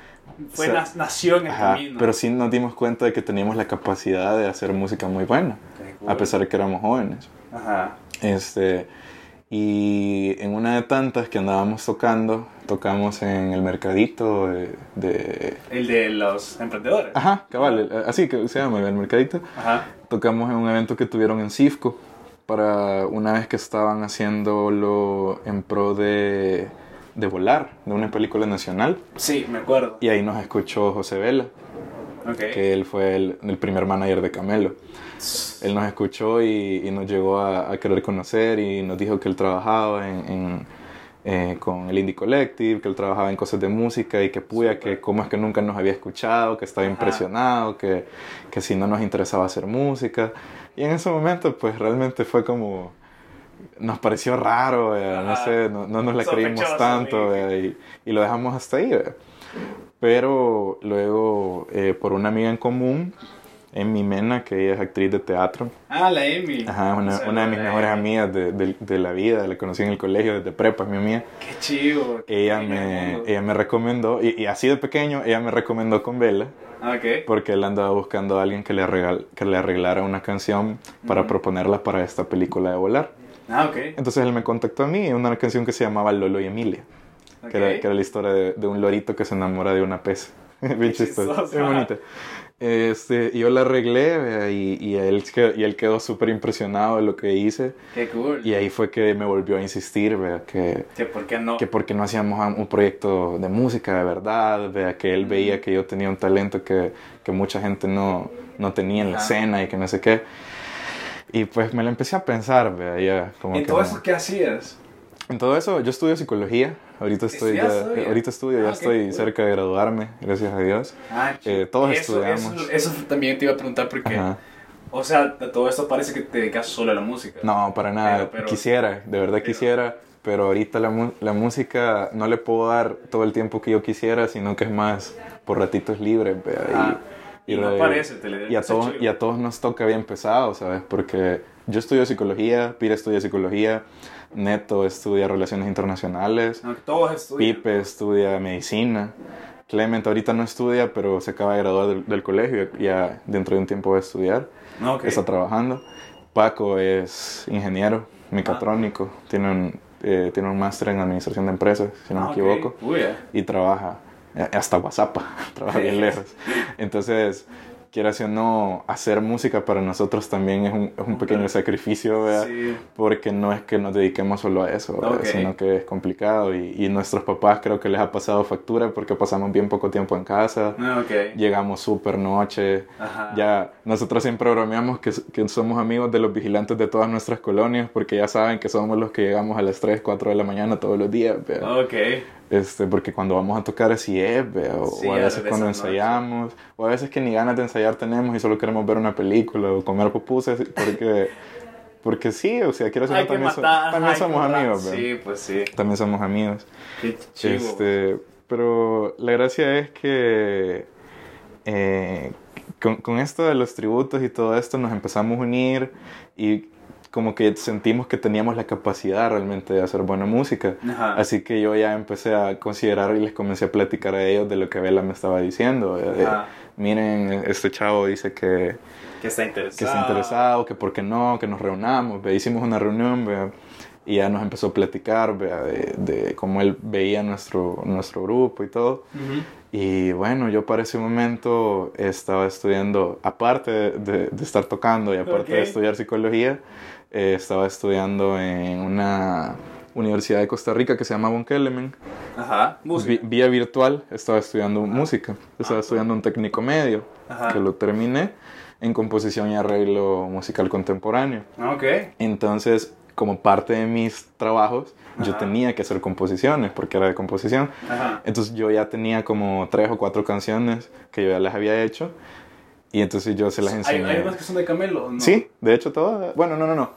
Fue se- na- nació en el Ajá, camino. pero sí nos dimos cuenta de que teníamos la capacidad de hacer música muy buena, cool. a pesar de que éramos jóvenes. Ajá. Este, y en una de tantas que andábamos tocando, tocamos en el mercadito de... de- El de los emprendedores. Ajá, cabal, así que se llama el mercadito. Ajá. Tocamos en un evento que tuvieron en Cifco para una vez que estaban haciéndolo en pro de, de Volar, de una película nacional. Sí, me acuerdo. Y ahí nos escuchó José Vela, que él fue el, el primer manager de Camelo. Él nos escuchó y, y nos llegó a, a querer conocer y nos dijo que él trabajaba en, en, eh, con el Indie Collective, que él trabajaba en cosas de música y que puya, que cómo es que nunca nos había escuchado, que estaba Ajá. impresionado, que, que si no nos interesaba hacer música. Y en ese momento pues realmente fue como... Nos pareció raro, ¿verdad? no sé, no, no nos la creímos tanto y, y lo dejamos hasta ahí. ¿verdad? Pero luego, eh, por una amiga en común, Emi Mena, que ella es actriz de teatro, Ah, la Amy. Ajá, una, una de mis mejores Amy. amigas de, de- de la vida, la conocí en el colegio desde prepa, es mi amiga. Qué chivo. qué Ella me, ella me recomendó, y, y así de pequeño, ella me recomendó con Vela, Ah, Ok. porque él andaba buscando a alguien que le, regal- que le arreglara una canción para proponerla para esta película de volar. Ah, ok. Entonces él me contactó a mí, una canción que se llamaba Lolo y Emilia, que, era, que era la historia de, de un lorito que se enamora de una pez. Bien chistoso, bien bonita. Este, y yo la arreglé y, y, él, y él quedó súper impresionado de lo que hice. Qué cool. Y ahí fue que me volvió a insistir, vea, que, Que por qué no. que porque no hacíamos un proyecto de música de verdad, vea, que él veía que yo tenía un talento que, que mucha gente no, no tenía en la escena y que no sé qué. Y pues me lo empecé a pensar, vea, ya como ¿En que todo eso qué hacías? En todo eso, yo estudio psicología. Ahorita estoy, ya, ahorita estudio, Ah, ya qué estoy cool. cerca de graduarme, gracias a Dios. Ah, Eh, todos eso, estudiamos. Eso, eso también te iba a preguntar porque, Ajá. o sea, todo esto parece que te dedicas solo a la música. No, para nada. Pero- pero- quisiera, de verdad pero- quisiera, pero ahorita la, la música no le puedo dar todo el tiempo que yo quisiera, sino que es más por ratitos libres. vea, y-. Y no re- parece, te le y a, todos, y a todos nos toca bien pesado, ¿sabes? Porque yo estudio psicología, Pira estudia psicología, Neto estudia relaciones internacionales. No, todos estudian. Pipe estudia medicina. Clement ahorita no estudia, pero se acaba de graduar del, del colegio y ya dentro de un tiempo va a estudiar. No, ok. Está trabajando. Paco es ingeniero mecatrónico. Tiene un, eh, tiene un máster en administración de empresas, si no Ah, me equivoco. Uy. Y trabaja eh, hasta WhatsApp. trabaja bien lejos. Entonces, quieras o no, hacer música para nosotros también es un, es un pequeño sacrificio, ¿verdad? Sí. porque no es que nos dediquemos solo a eso, sino que es complicado y, y nuestros papás creo que les ha pasado factura porque pasamos bien poco tiempo en casa, Ah, ok. llegamos súper noche, Ajá. ya nosotros siempre bromeamos que, que somos amigos de los vigilantes de todas nuestras colonias porque ya saben que somos los que llegamos a las 3, 4 de la mañana todos los días, ¿verdad? Este, porque cuando vamos a tocar así es, o, Sí, o a veces cuando no, ensayamos, o a veces que ni ganas de ensayar tenemos y solo queremos ver una película o comer pupusas porque... Porque sí, o sea, quiero que también, so- también somos matar. amigos, ¿verdad? Sí, pues sí. También somos amigos. Qué chivo. Este, pero la gracia es que eh, con, con esto de los tributos y todo esto nos empezamos a unir y como que sentimos que teníamos la capacidad realmente de hacer buena música. Ajá. Así que yo ya empecé a considerar y les comencé a platicar a ellos de lo que Vela me estaba diciendo. de- de, Ajá. Miren, este chavo dice que, Que está interesado. que está interesado, que por qué no, que nos reunamos. ve, Hicimos una reunión ve, y ya nos empezó a platicar de, de cómo él veía nuestro, nuestro grupo y todo. Ujú. Y bueno, yo para ese momento estaba estudiando, aparte de, de estar tocando y aparte de Ok. estudiar psicología, eh, estaba estudiando en una universidad de Costa Rica que se llama Von Kelemen. Ajá. Vi- Música. vía virtual estaba estudiando música, estaba estudiando un técnico medio, Ajá. que lo terminé en composición y arreglo musical contemporáneo. Ah, Ok. Entonces, como parte de mis trabajos, yo tenía que hacer composiciones, porque era de composición. Ajá. Entonces yo ya tenía como tres o cuatro canciones que yo ya las había hecho, y entonces yo se las ¿Hay, enseñé. hay unas que son de Camelo? ¿no? Sí, de hecho todas. Bueno, no, no, no.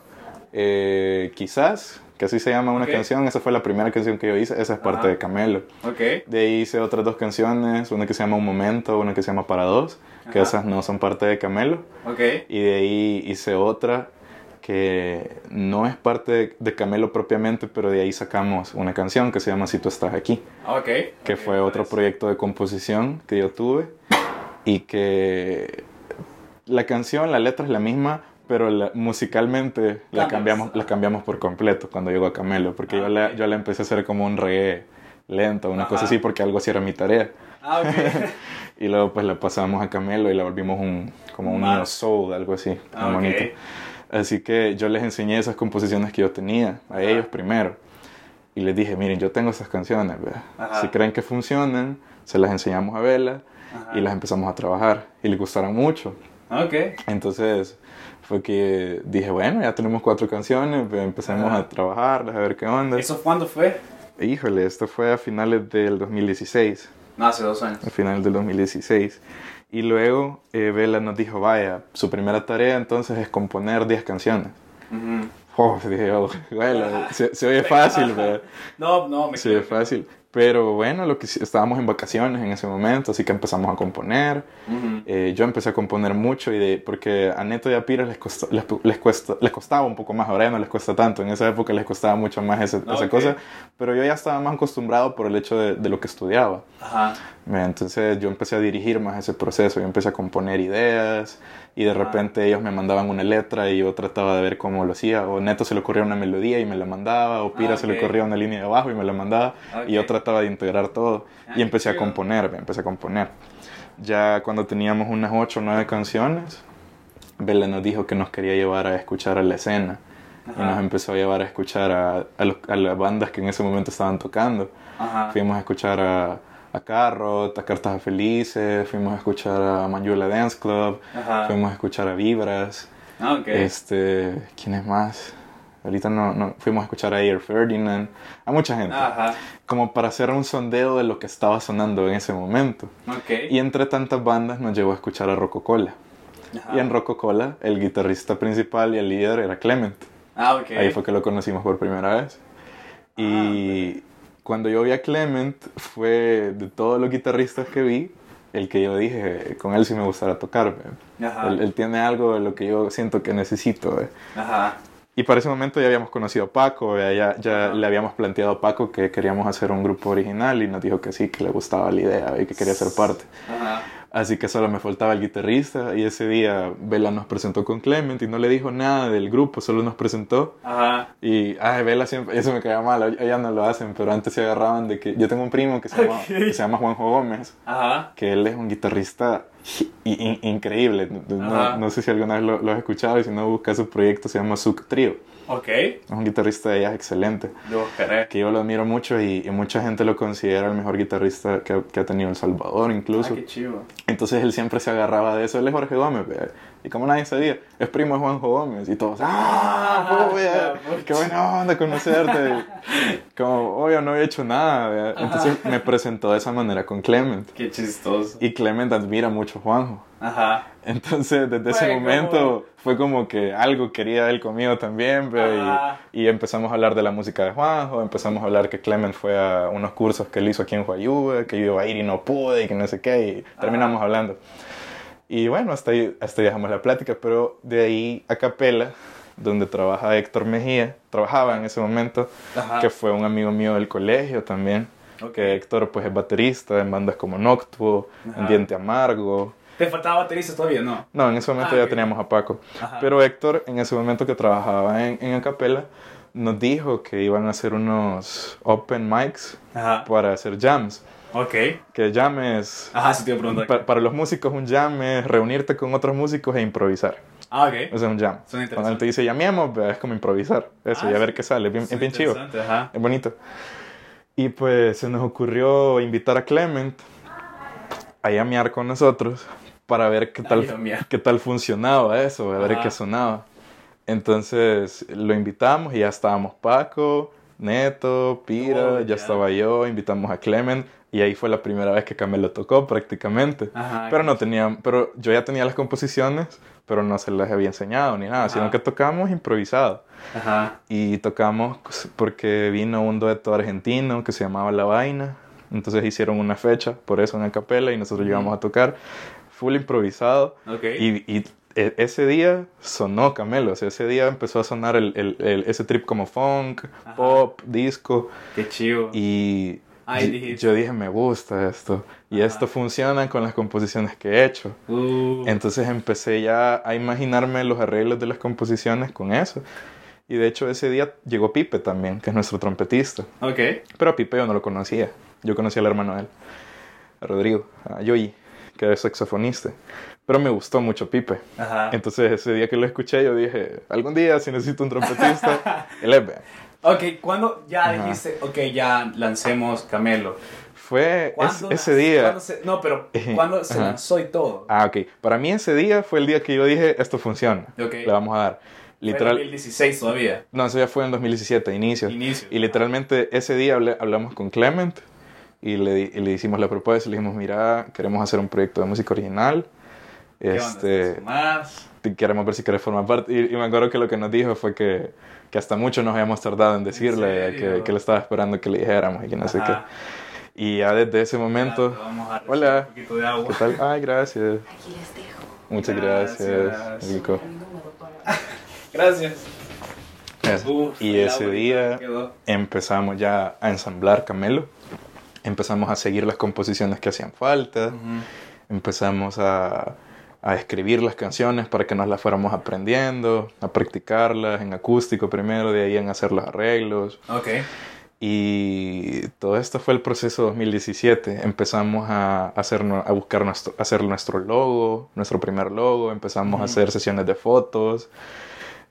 Eh, quizás, que así se llama una Ok. canción, esa fue la primera canción que yo hice, esa es parte Ajá. de Camelo. Ok. De ahí hice otras dos canciones, una que se llama Un Momento, una que se llama Para Dos, que Ajá. esas no son parte de Camelo. Ok. Y de ahí hice otra que no es parte de, de Camelo propiamente, pero de ahí sacamos una canción que se llama Si tú estás aquí, que fue otro parece. proyecto de composición que yo tuve y que la canción, la letra es la misma, pero la- musicalmente la cambiamos, la cambiamos por completo cuando llegó a Camelo, porque Ah, yo, la, yo la empecé a hacer como un reggae lento, una cosa Ajá. así, porque algo así era mi tarea. Ah, ok. Y luego pues la pasamos a Camelo y la volvimos un, como un neo soul, algo así, Ah, muy ok. bonito. Así que yo les enseñé esas composiciones que yo tenía a ellos primero. Y les dije, miren, yo tengo esas canciones. Si creen que funcionan, se las enseñamos a Vela y las empezamos a trabajar. Y les gustaron mucho. Ok. Entonces fue que dije, bueno, ya tenemos cuatro canciones, empecemos a trabajarlas, a ver qué onda. ¿Eso cuándo fue? Híjole, esto fue a finales del 2016. No, hace dos años. al final del 2016. Y luego eh, Vela nos dijo, vaya, su primera tarea entonces es componer 10 canciones. Ujú. Oh, dije yo, bueno, se, se oye fácil, ¿verdad? No, no, me Se oye fácil. Pero bueno, lo que estábamos en vacaciones en ese momento, así que empezamos a componer. Ujú. Eh, yo empecé a componer mucho y de, porque a Neto y a Pires les, costó- les, les, cuesta, les costaba un poco más, ahora ya no les cuesta tanto, en esa época les costaba mucho más ese- Ah, esa ok. cosa, pero yo ya estaba más acostumbrado por el hecho de, de lo que estudiaba. Ajá. Entonces yo empecé a dirigir más ese proceso, yo empecé a componer ideas y de Ah. repente ellos me mandaban una letra y yo trataba de ver cómo lo hacía, o Neto se le ocurría una melodía y me la mandaba, o Pira Ah, se le ocurría una línea de abajo y me la mandaba, y yo Ok. Trataba de integrar todo Ah, y empecé a componer, empecé a componer. Ya cuando teníamos unas ocho o nueve canciones, Bella nos dijo que nos quería llevar a escuchar a la escena. Y Ajá. nos empezó a llevar a escuchar a, a los- a las bandas que en ese momento estaban tocando. Ajá. Fuimos a escuchar a, a Carrot, a Cartas a Felices, fuimos a escuchar a Manuela Dance Club, Ajá. fuimos a escuchar a Vibras, Ah, ok. este, ¿quién es más? Ahorita no, no, fuimos a escuchar a Air Ferdinand, a mucha gente, Ajá. como para hacer un sondeo de lo que estaba sonando en ese momento. Ok. Y entre tantas bandas nos llevó a escuchar a Rocco-Cola. Ajá. Y en Rocco-Cola, el guitarrista principal y el líder era Clement. Ah, ok. Ahí fue que lo conocimos por primera vez. Y cuando yo vi a Clement, fue de todos los guitarristas que vi, el que yo dije, con él sí me gustará tocar. Él, él tiene algo de lo que yo siento que necesito. ve. Ajá. Y para ese momento ya habíamos conocido a Paco, ya, ya le habíamos planteado a Paco que queríamos hacer un grupo original y nos dijo que sí, que le gustaba la idea y que quería ser parte. Ajá. Así que solo me faltaba el guitarrista y ese día Vela nos presentó con Clement y no le dijo nada del grupo, solo nos presentó Ajá. y, ay, Vela siempre, eso me caía mal, ya no lo hacen, pero antes se agarraban de que, yo tengo un primo que se llama, Ok. que se llama Juanjo Gómez, Ajá. que él es un guitarrista in- increíble, no, no sé si alguna vez lo, lo has escuchado y si no busca su proyecto, se llama Zuc Trio, Ok. es un guitarrista de jazz excelente, buscaré. que yo lo admiro mucho y, y mucha gente lo considera el mejor guitarrista que, ha- que ha tenido El Salvador incluso. Ah, qué. Entonces él siempre se agarraba de eso. Él es Jorge Gómez. Y como nadie sabía, es primo de Juanjo Gómez. Y todos, ¡ah! Ah, vea, pucha. ¡Qué buena onda conocerte! como, obvio, no había hecho nada. Entonces me presentó de esa manera con Clement. Qué chistoso. Y Clement admira mucho a Juanjo. Ajá. Entonces, desde ese momento fue como que algo quería él conmigo también, Ajá. y, y empezamos a hablar de la música de Juanjo, empezamos a hablar que Clement fue a unos cursos que él hizo aquí en Huayúa, que yo iba a ir y no pude, y que no sé qué, y terminamos hablando. Y bueno, hasta ahí, hasta ahí dejamos la plática, pero de ahí a Capela, donde trabaja Héctor Mejía, trabajaba en ese momento, Ajá. que fue un amigo mío del colegio también, Ok. que Héctor pues es baterista en bandas como Noctuo, en. Diente Amargo, ¿Te faltaba baterista todavía? No. no, en ese momento Ah, ya ok. teníamos a Paco. Ajá. Pero Héctor, en ese momento que trabajaba en, en Acapela, nos dijo que iban a hacer unos open mics para hacer jams. Ok. Que jam es... Ajá, sí te iba a preguntar. pa- para los músicos un jam es reunirte con otros músicos e improvisar. Ah, ok. Eso es un jam. Suena interesante. Cuando él te dice llameamos, ve, es como improvisar. Eso, Ah, y a ver sí. qué sale. Es bien, es bien chivo. Ajá. Es bonito. Y pues se nos ocurrió invitar a Clement a llamear con nosotros para ver qué tal, llamear. qué tal funcionaba eso, a ver Ajá. qué sonaba. Entonces lo invitamos y ya estábamos Paco, Neto, Pira, Oh, ya. estaba yo, invitamos a Clement y ahí fue la primera vez que Camelo tocó prácticamente. Ajá. Pero no tenía, pero yo ya tenía las composiciones, pero no se las había enseñado ni nada, sino Ajá. que tocamos improvisado Ajá. y tocamos porque vino un dueto argentino que se llamaba La Vaina. Entonces hicieron una fecha, por eso en Acapella, y nosotros llegamos a tocar full improvisado. Ok. Y, y e- ese día sonó Camelo, o sea, ese día empezó a sonar el, el- el- ese trip como funk, Ajá. pop, disco. Qué chivo. Y Ay, dijiste. yo dije, me gusta esto. Y Ajá. esto funciona con las composiciones que he hecho. Uh, Entonces empecé ya a imaginarme los arreglos de las composiciones con eso. Y de hecho ese día llegó Pipe también, que es nuestro trompetista. ok. Pero a Pipe yo no lo conocía. Yo conocía al hermano de él, a Rodrigo, a Yoyi, que es saxofonista. Pero me gustó mucho Pipe. Ajá. Entonces ese día que lo escuché yo dije, algún día si necesito un trompetista, él es. Vea". Ok, ¿cuándo ya Ajá. dijiste, ok, ya lancemos Camelo? Fue es- ¿Cuándo ese día. se- no, pero ¿cuándo se lanzó y todo? Ah, ok. Para mí ese día fue el día que yo dije, esto funciona. Ok. Le vamos a dar. Fue en Literal. 2016 todavía. No, eso ya fue en 2017, inicio. Inicio. Y literalmente ese día hablé- hablamos con Clement y le, y le hicimos la propuesta. Le dijimos, mira, queremos hacer un proyecto de música original. ¿Qué onda? Este, ¿Estás más? queremos ver si quieres formar parte. Y, y me acuerdo que lo que nos dijo fue que, que hasta mucho nos habíamos tardado en decirle serio? que, que le estaba esperando que le dijéramos y que no sé qué. Ajá. Y ya desde ese momento, Ya, Vamos a Hola. un poquito de agua. ¿qué tal? Ay, gracias. Aquí les dejo. Muchas Gracias. gracias. Rico. Gracias. Eso. Uf, y ese día empezamos ya a ensamblar Camelo. Empezamos a seguir las composiciones que hacían falta. Ujú. Empezamos a, a escribir las canciones para que nos las fuéramos aprendiendo, a practicarlas en acústico primero, de ahí en hacer los arreglos. Ok. Y todo esto fue el proceso 2017. Empezamos a, hacer, a buscar nuestro, a hacer nuestro logo, nuestro primer logo. Empezamos a Ujú. hacer sesiones de fotos.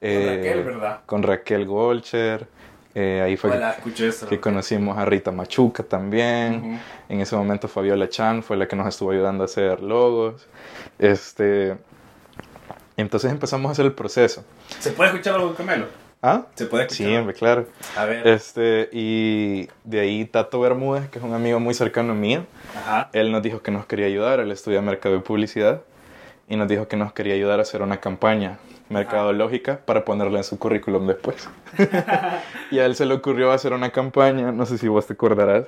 Con eh, Raquel, ¿verdad? Con Raquel Golcher. Eh, ahí fue Hola, escuché esto. que conocimos a Rita Machuca también. Ujú. En ese momento Fabiola Chan fue la que nos estuvo ayudando a hacer logos. Este, entonces empezamos a hacer el proceso. ¿Se puede escuchar algo de Camelo? ¿Ah? ¿Se puede Sí, escuchar? hombre, claro. A ver. Este, y de ahí Tato Bermúdez, que es un amigo muy cercano mío, Ajá. él nos dijo que nos quería ayudar, él estudia mercado y publicidad, y nos dijo que nos quería ayudar a hacer una campaña mercadológica para ponerla en su currículum después. y a él se le ocurrió hacer una campaña, no sé si vos te acordarás,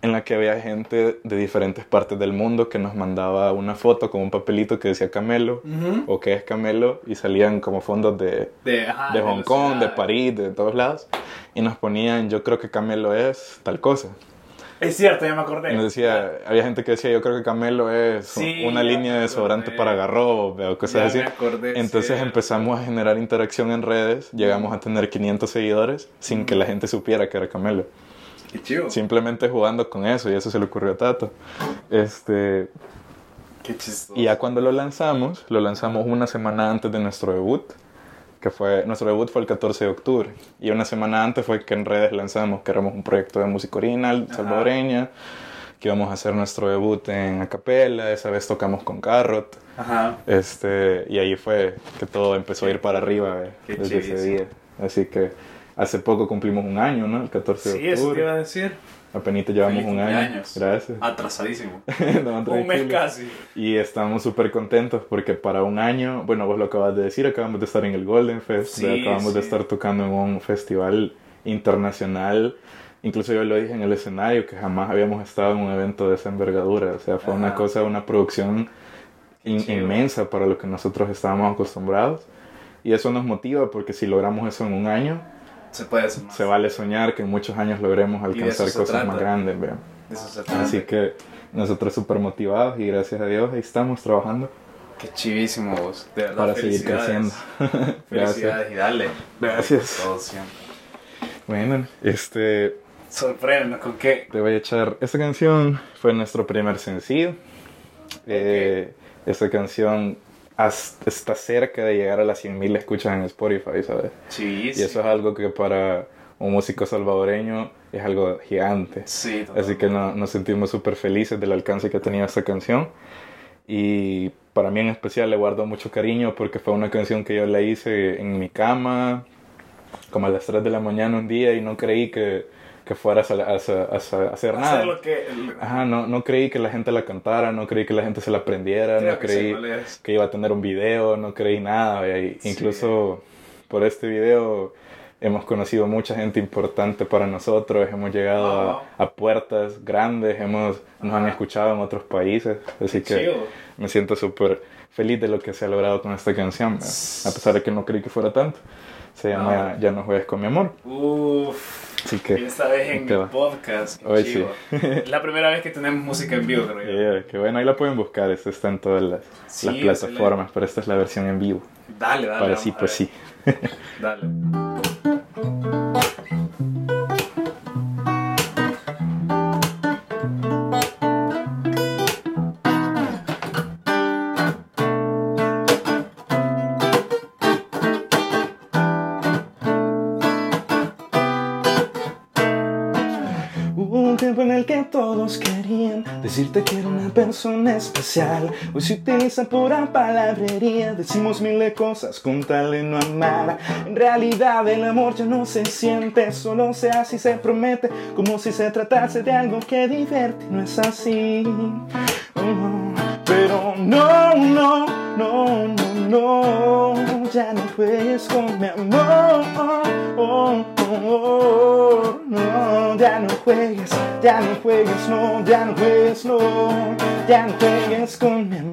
en la que había gente de diferentes partes del mundo que nos mandaba una foto con un papelito que decía Camelo, o que es Camelo, y salían como fondos de, De, ajá, de la Hong Kong, de. París, de todos lados, y nos ponían, yo creo que Camelo es tal cosa. Es cierto, ya me acordé. Nos decía, había gente que decía, yo creo que Camelo es Sí, una línea de desodorante para garrobo, o cosas así. me acordé, Entonces empezamos a generar interacción en redes, llegamos a tener 500 seguidores sin que la gente supiera que era Camelo. Qué chido. Simplemente jugando con eso, y eso se le ocurrió a Tato. Este, Qué chistoso. y ya cuando lo lanzamos, lo lanzamos una semana antes de nuestro debut, que fue, nuestro debut fue el 14 de octubre, y una semana antes fue que en redes lanzamos que éramos un proyecto de música original salvadoreña, que íbamos a hacer nuestro debut en Acapella, esa vez tocamos con Carrot, Ajá. este, y ahí fue que todo empezó a ir para arriba eh, desde ese chivísimo. día. Así que hace poco cumplimos un año, ¿no? El 14 Sí, de eso te octubre. iba a decir. Apenas llevamos un año. Gracias. Atrasadísimo. No, Un mes casi. Y estamos súper contentos porque para un año, bueno, vos lo acabas de decir, acabamos de estar en el Golden Fest, Sí, acabamos de sí. estar tocando en un festival internacional. Incluso yo lo dije en el escenario que jamás habíamos estado en un evento de esa envergadura. O sea, fue una Ajá. cosa, una producción in- inmensa para lo que nosotros estábamos acostumbrados. Y eso nos motiva porque si logramos eso en un año, Se puede hacer más. se vale soñar que en muchos años logremos alcanzar cosas trata. más grandes. ¿ve? De eso se trata. Así que nosotros súper motivados y gracias a Dios ahí estamos trabajando Qué chivísimo vos. De verdad, para seguir felicidades. creciendo. Gracias. Felicidades y dale. Gracias. Todo siempre. Bueno, este, Sorpréndenos con qué. te voy a echar. Esta canción fue nuestro primer sencillo. Eh, esta canción has- está cerca de llegar a las 100.000 escuchas en Spotify, ¿sabes? Sí, Y eso es algo que para un músico salvadoreño es algo gigante. Sí, Así que no- nos sentimos súper felices del alcance que ha tenido esta canción. Y para mí en especial le guardo mucho cariño porque fue una canción que yo la hice en mi cama, como a las 3 de la mañana un día y no creí que, que fuera a, a a a hacer nada. Lo que. Ajá, no, no creí que la gente la cantara, no creí que la gente se la aprendiera, Creo no que creí que iba a tener un video, no creí nada. y Sí. Incluso por este video hemos conocido mucha gente importante para nosotros, hemos llegado Wow. a, puertas grandes, hemos, nos han escuchado en otros países, así que Chido. me siento súper feliz de lo que se ha logrado con esta canción, a pesar de que no creí que fuera tanto. Se llama No. Ya no juegues con mi amor, Uff. Así que... esta vez en el podcast. Hoy chido. Es la primera vez que tenemos música en vivo, creo yo. Yeah, que bueno, ahí la pueden buscar, esta está en todas las, Sí, plataformas, pero esta es la versión en vivo. Dale, dale. Para sí, pues sí. Dale. decirte que era una persona especial. Hoy se utiliza pura palabrería, decimos mil cosas con tal de no amar. En realidad el amor ya no se siente, solo se hace y se promete, como si se tratase de algo que divierte. No es así. Oh, pero no, no, no, no, no, ya no juegues con amor. Oh, oh, oh, no, ya no juegues, ya no juegues, no, ya no juegues, no, ya no juegues con mi amor.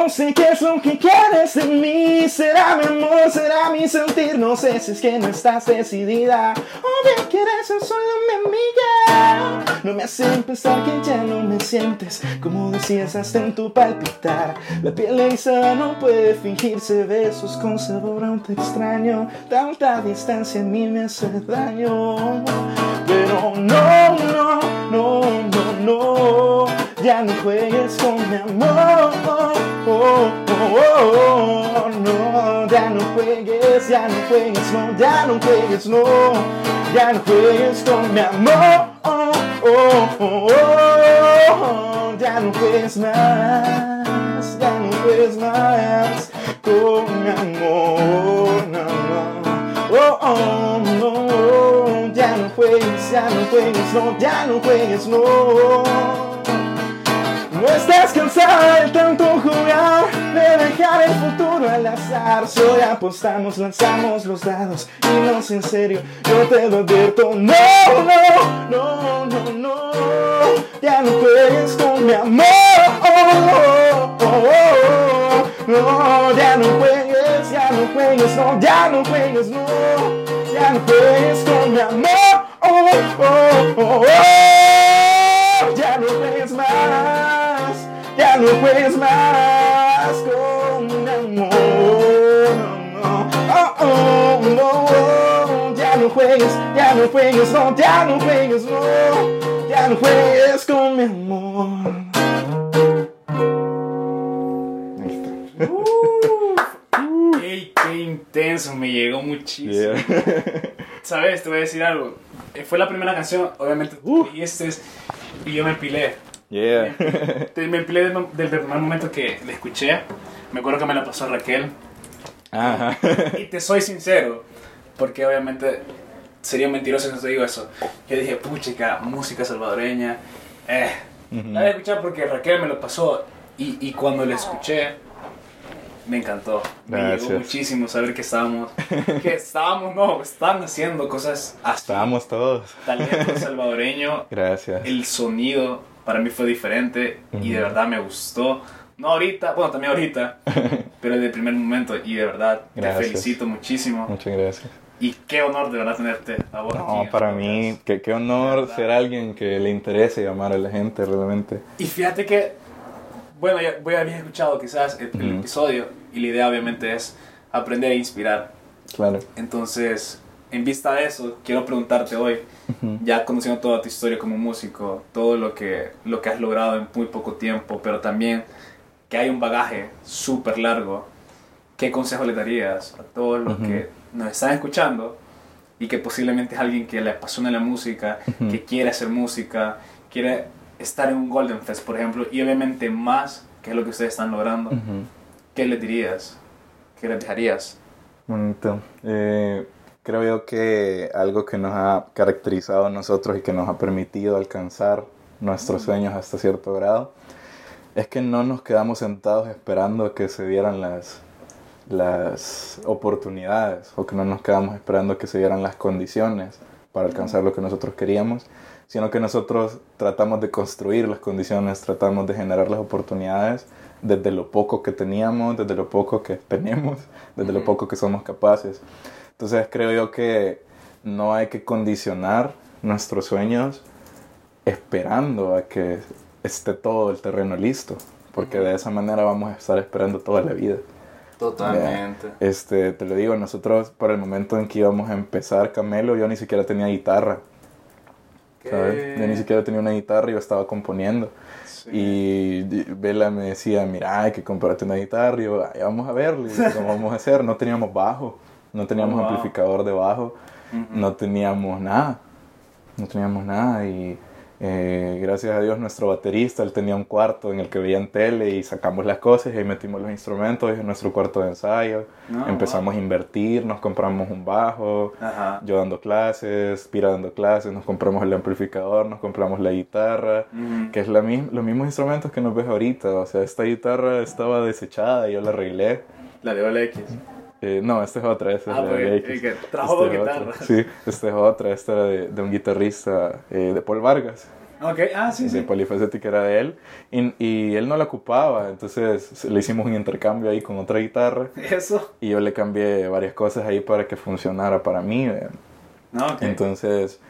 No sé qué es lo que quieres de mí, será mi amor, será mi sentir, no sé si es que no estás decidida o bien quieres ser solo mi amiga. No me hace pensar que ya no me sientes, como decías hasta en tu palpitar. La piel erizada no puede fingirse besos con sabor a un te extraño, tanta distancia en mí me hace daño. Pero no, no, no, no, no, ya no juegues con mi amor. Oh, oh, oh, oh, no, ya no juegues, ya no juegues, no, ya no juegues, no, ya no juegues con mi amor. Oh, oh, oh, oh, ya no juegues más, ya no juegues más con mi amor. No, no. Oh, oh, no, ya no juegues, ya no juegues, no, ya no juegues, no. No estás cansada de tanto jugar, de dejar el futuro al azar. Soy apostamos, lanzamos los dados y no es en serio, yo te lo advierto. No, no, no, no, no, ya no juegues con mi amor. Oh, oh, oh, oh. No, ya no juegues, ya no juegues, no, ya no juegues, no, ya no juegues con mi amor. No, ya no juegues, no, ya no juegues con mi amor. Ahí está. Ey, qué intenso, me llegó muchísimo. Yeah. ¿Sabes? Te voy a decir algo. Eh, Fue la primera canción, obviamente tú dijiste, y yo me empilé. Yeah. Te- Me empilé desde desde el primer momento que la escuché. Me acuerdo que me la pasó Raquel. Ajá. Y te soy sincero, porque obviamente sería mentiroso si no te digo eso. Yo dije, puchica, música salvadoreña. Eh, la voy a escuchar porque Raquel me lo pasó. Y, y cuando la escuché, me encantó. Me Gracias. llegó muchísimo saber que estábamos, que estábamos, no, están haciendo cosas así. Estábamos todos. Talento salvadoreño, Gracias. el sonido para mí fue diferente y de verdad me gustó. No ahorita, bueno, también ahorita, pero desde el primer momento y de verdad te Gracias. felicito muchísimo. Muchas gracias. Y qué honor de verdad tenerte a vos. aquí No, en para mí, podcast. qué, honor ser alguien que le interese llamar a la gente realmente. Y fíjate que, bueno, ya voy a haber escuchado quizás el, el Ujú. episodio y la idea obviamente es aprender a inspirar. Claro. Entonces, en vista de eso, quiero preguntarte hoy, ya conociendo toda tu historia como músico, todo lo que, lo que has logrado en muy poco tiempo, pero también que hay un bagaje súper largo, ¿qué consejo le darías a todos los Ujú. que nos están escuchando y que posiblemente es alguien que le apasiona la música, que quiere hacer música, quiere estar en un Golden Fest, por ejemplo, y obviamente más, que es lo que ustedes están logrando. ¿qué les dirías? ¿Qué les dejarías? Bonito. Eh, creo yo que algo que nos ha caracterizado a nosotros y que nos ha permitido alcanzar nuestros sueños hasta cierto grado es que no nos quedamos sentados esperando que se dieran las, las oportunidades o que no nos quedamos esperando que se dieran las condiciones para alcanzar lo que nosotros queríamos, sino que nosotros tratamos de construir las condiciones, tratamos de generar las oportunidades desde lo poco que teníamos, desde lo poco que tenemos, desde lo poco que somos capaces. Entonces creo yo que no hay que condicionar nuestros sueños esperando a que esté todo el terreno listo, porque de esa manera vamos a estar esperando toda la vida. Totalmente. Este, te lo digo, nosotros para el momento en que íbamos a empezar Camelo, yo ni siquiera tenía guitarra, ¿sabes? Yo ni siquiera tenía una guitarra, yo estaba componiendo. Sí. Y Vela me decía, mira, hay que comprarte una guitarra. Y yo, "Ay, vamos a verle, ¿cómo vamos a hacer? No teníamos bajo, no teníamos wow. amplificador de bajo, no teníamos nada, no teníamos nada. Y eh, gracias a Dios nuestro baterista, él tenía un cuarto en el que veían tele y sacamos las cosas y ahí metimos los instrumentos en nuestro cuarto de ensayo. No, Empezamos a invertir, nos compramos un bajo, wow. Ajá. yo dando clases, Pira dando clases, nos compramos el amplificador, nos compramos la guitarra, Ujú. que es la los mismos instrumentos que nos ves ahorita. O sea, esta guitarra estaba desechada y yo la arreglé. La de OLX. Eh, no, esta es otra, esta es Ah, de X. que trajo Esta dos es otra. guitarras. Sí, esta es otra, esta era de, de un guitarrista eh, de Paul Vargas, Ok, ah, sí, de sí. Polifacética era de él, y, y él no la ocupaba, entonces le hicimos un intercambio ahí con otra guitarra, Eso. y yo le cambié varias cosas ahí para que funcionara para mí. eh. No, ok. Entonces,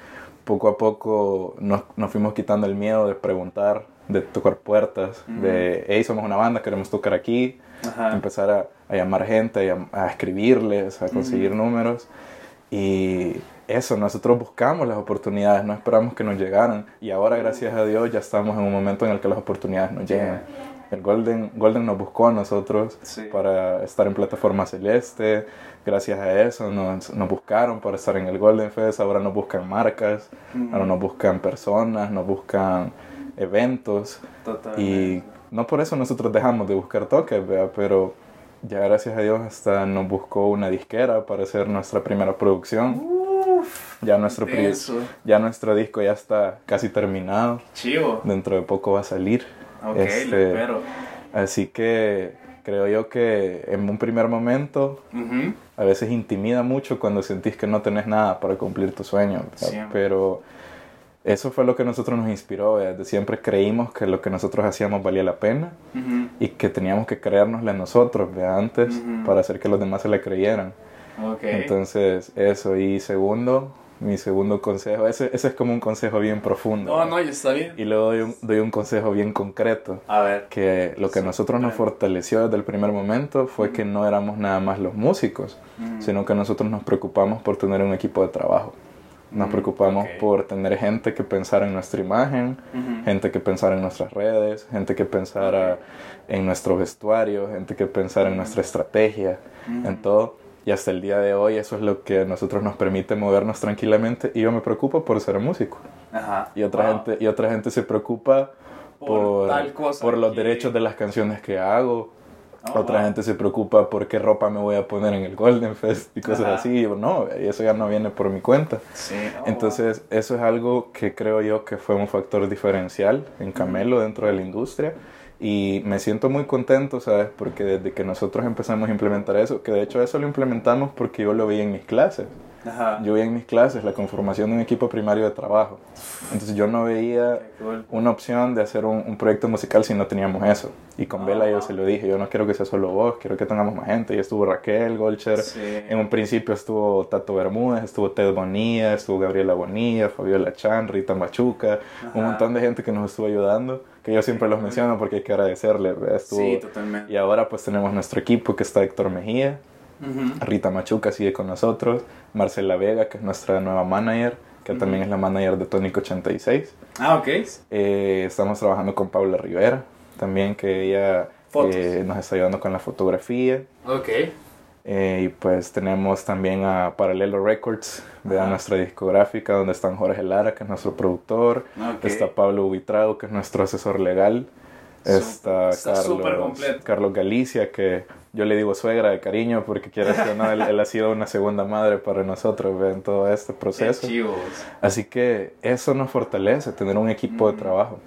poco a poco nos, nos fuimos quitando el miedo de preguntar, de tocar puertas, Ujú. de, hey, somos una banda, queremos tocar aquí, Ajá. empezar a, a llamar gente, a, a escribirles, a conseguir números. Y eso, nosotros buscamos las oportunidades, no esperamos que nos llegaran. Y ahora, gracias a Dios, ya estamos en un momento en el que las oportunidades nos llegan. El Golden, Golden nos buscó a nosotros Sí. para estar en plataforma celeste. Gracias a eso nos, nos buscaron para estar en el Golden Fest. Ahora nos buscan marcas, ahora nos buscan personas, nos buscan eventos. Totalmente. Y no por eso nosotros dejamos de buscar toques, ¿vea? pero ya gracias a Dios hasta nos buscó una disquera para hacer nuestra primera producción. Uf, Ya nuestro, ya nuestro disco ya está casi terminado. Chivo. Dentro de poco va a salir. Ok, Este, lo espero. Así que creo yo que en un primer momento a veces intimida mucho cuando sentís que no tenés nada para cumplir tu sueño. Pero eso fue lo que nosotros nos inspiró. Desde siempre creímos que lo que nosotros hacíamos valía la pena y que teníamos que creérnosla nosotros ¿verdad? antes para hacer que los demás se la creyeran. Entonces, eso. Y segundo, mi segundo consejo, ese, ese es como un consejo bien profundo. No, no, ya está bien. Y luego doy un, doy un consejo bien concreto A ver. que lo que a nosotros nos fortaleció desde el primer momento fue que no éramos nada más los músicos, sino que nosotros nos preocupamos por tener un equipo de trabajo. Nos Mm, preocupamos por tener gente que pensara en nuestra imagen, gente que pensara en nuestras redes, gente que pensara en nuestro vestuario, gente que pensara en nuestra estrategia, Ujú. en todo. Y hasta el día de hoy eso es lo que a nosotros nos permite movernos tranquilamente. Y yo me preocupo por ser músico. Ajá. Y otra, Wow. gente, y otra gente se preocupa Por por, tal cosa por los que- derechos de las canciones que hago. Oh, otra wow. gente se preocupa por qué ropa me voy a poner en el Golden Fest y cosas Ajá. así. No, eso ya no viene por mi cuenta. Sí. oh, Entonces, eso es algo que creo yo que fue un factor diferencial en Camelo dentro de la industria Y me siento muy contento, ¿sabes? Porque desde que nosotros empezamos a implementar eso, que de hecho eso lo implementamos porque yo lo vi en mis clases. Ajá. Yo vi en mis clases la conformación de un equipo primario de trabajo. Entonces yo no veía cool. una opción de hacer un, un proyecto musical si no teníamos eso. Y con Vela yo se lo dije, yo no quiero que sea solo vos, quiero que tengamos más gente. Y estuvo Raquel Golcher, Sí. en un principio estuvo Tato Bermúdez, estuvo Ted Bonilla, estuvo Gabriela Bonilla, Fabiola Chan, Rita Machuca, Ajá. un montón de gente que nos estuvo ayudando, que yo siempre los menciono porque hay que agradecerle. Estuvo, Sí, totalmente. y ahora pues tenemos nuestro equipo que está Héctor Mejía, Rita Machuca sigue con nosotros, Marcela Vega, que es nuestra nueva manager, que también es la manager de Tónico 86. Ah, ok. Eh, estamos trabajando con Paula Rivera, también que ella eh, nos está ayudando con la fotografía. Ok. Eh, y pues tenemos también a Paralelo Records, de Ajá. nuestra discográfica, donde están Jorge Lara, que es nuestro productor. Está Pablo Huitrado, que es nuestro asesor legal. Está, está Carlos. Carlos Galicia, que yo le digo suegra de cariño, porque quiere o no, él, él ha sido una segunda madre para nosotros ¿ve? en todo este proceso. Así que eso nos fortalece, tener un equipo Mm. de trabajo.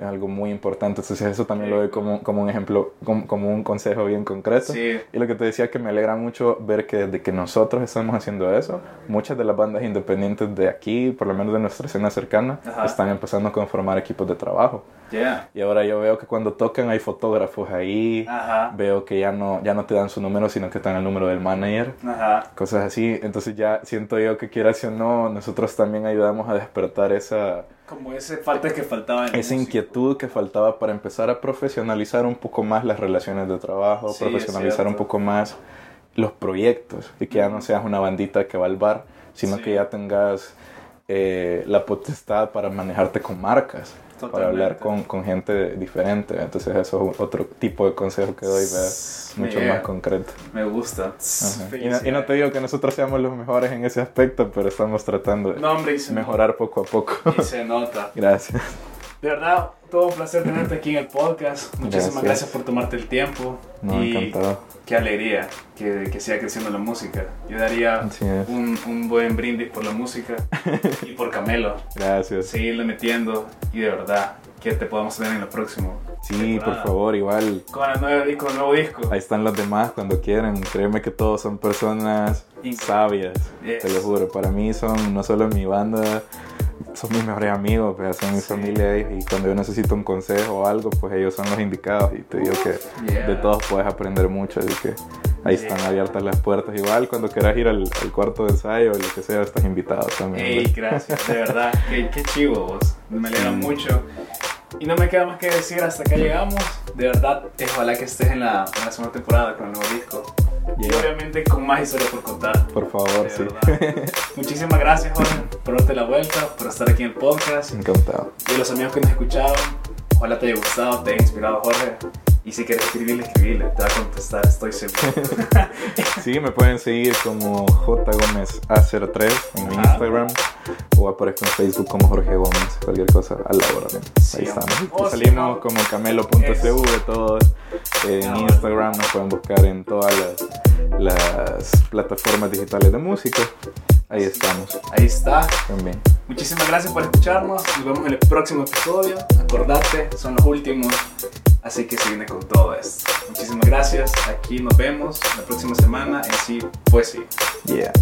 Es algo muy importante. Entonces eso también lo doy como, como un ejemplo, como, como un consejo bien concreto. Sí. Y lo que te decía que me alegra mucho ver que desde que nosotros estamos haciendo eso, muchas de las bandas independientes de aquí, por lo menos de nuestra escena cercana, Ajá. están empezando a conformar equipos de trabajo. Yeah. Y ahora yo veo que cuando tocan hay fotógrafos ahí, Ajá. veo que ya no, ya no te dan su número, sino que te dan el número del manager Ajá. cosas así. Entonces ya siento yo que quieras o no, nosotros también ayudamos a despertar esa, Como ese falta que faltaba en esa inquietud que faltaba para empezar a profesionalizar un poco más las relaciones de trabajo, Sí, profesionalizar un poco más los proyectos y que ya no seas una bandita que va al bar, sino Sí. que ya tengas eh, la potestad para manejarte con marcas. Para hablar con, con gente diferente. Entonces, eso es otro tipo de consejo que doy, mucho Yeah. más concreto. Me gusta. Y, no, y no te digo que nosotros seamos los mejores en ese aspecto, pero estamos tratando de No, hombre, mejorar poco a poco. Y se nota. Gracias. De verdad, todo un placer tenerte aquí en el podcast. Muchísimas Gracias. gracias, por tomarte el tiempo. No, y encantado. qué alegría que, que siga creciendo la música. Yo daría un, un buen brindis por la música y por Camelo. Gracias. Seguirle metiendo y de verdad que te podamos tener en lo próximo. Sí, por temporada. favor, igual. Con el nuevo disco, el nuevo disco. Ahí están los demás cuando quieran. Créeme que todos son personas Increíble. sabias. Yes. Te lo juro. Para mí son no solo mi banda, son mis mejores amigos, pues, son mi Sí. familia. Y cuando yo necesito un consejo o algo, pues ellos son los indicados. Y te digo que Yeah. de todos puedes aprender mucho. Así que ahí están abiertas las puertas. Igual cuando quieras ir al, al cuarto de ensayo o lo que sea, estás invitado también. Ey, gracias, de verdad, qué, qué chivo vos, me alegra mucho. Y no me queda más que decir hasta acá llegamos. De verdad, ojalá que estés en la, en la segunda temporada con el nuevo disco. Y Yeah. obviamente con más historia por contar. Por favor, sí. Muchísimas gracias, Jorge, por darte la vuelta, por estar aquí en el podcast. Encantado. Y a los amigos que nos escucharon, ojalá te haya gustado, te haya inspirado, Jorge. Y si quieres escribirle, escribirle, te va a contestar, estoy seguro. Sí, me pueden seguir como J Gómez A03 en mi. Instagram o aparezco en Facebook como Jorge Gómez, cualquier cosa a la orden. Sí, Ahí estamos. si Salimos como camelo.cv todos en Ah. Instagram, nos pueden buscar en todas las, las plataformas digitales de música. Ahí estamos Ahí está. también. Muchísimas gracias por escucharnos. Nos vemos en el próximo episodio. Acordate, son los últimos. Así que se viene con todo esto. Muchísimas gracias. Aquí nos vemos la próxima semana en sí, pues sí. Yeah.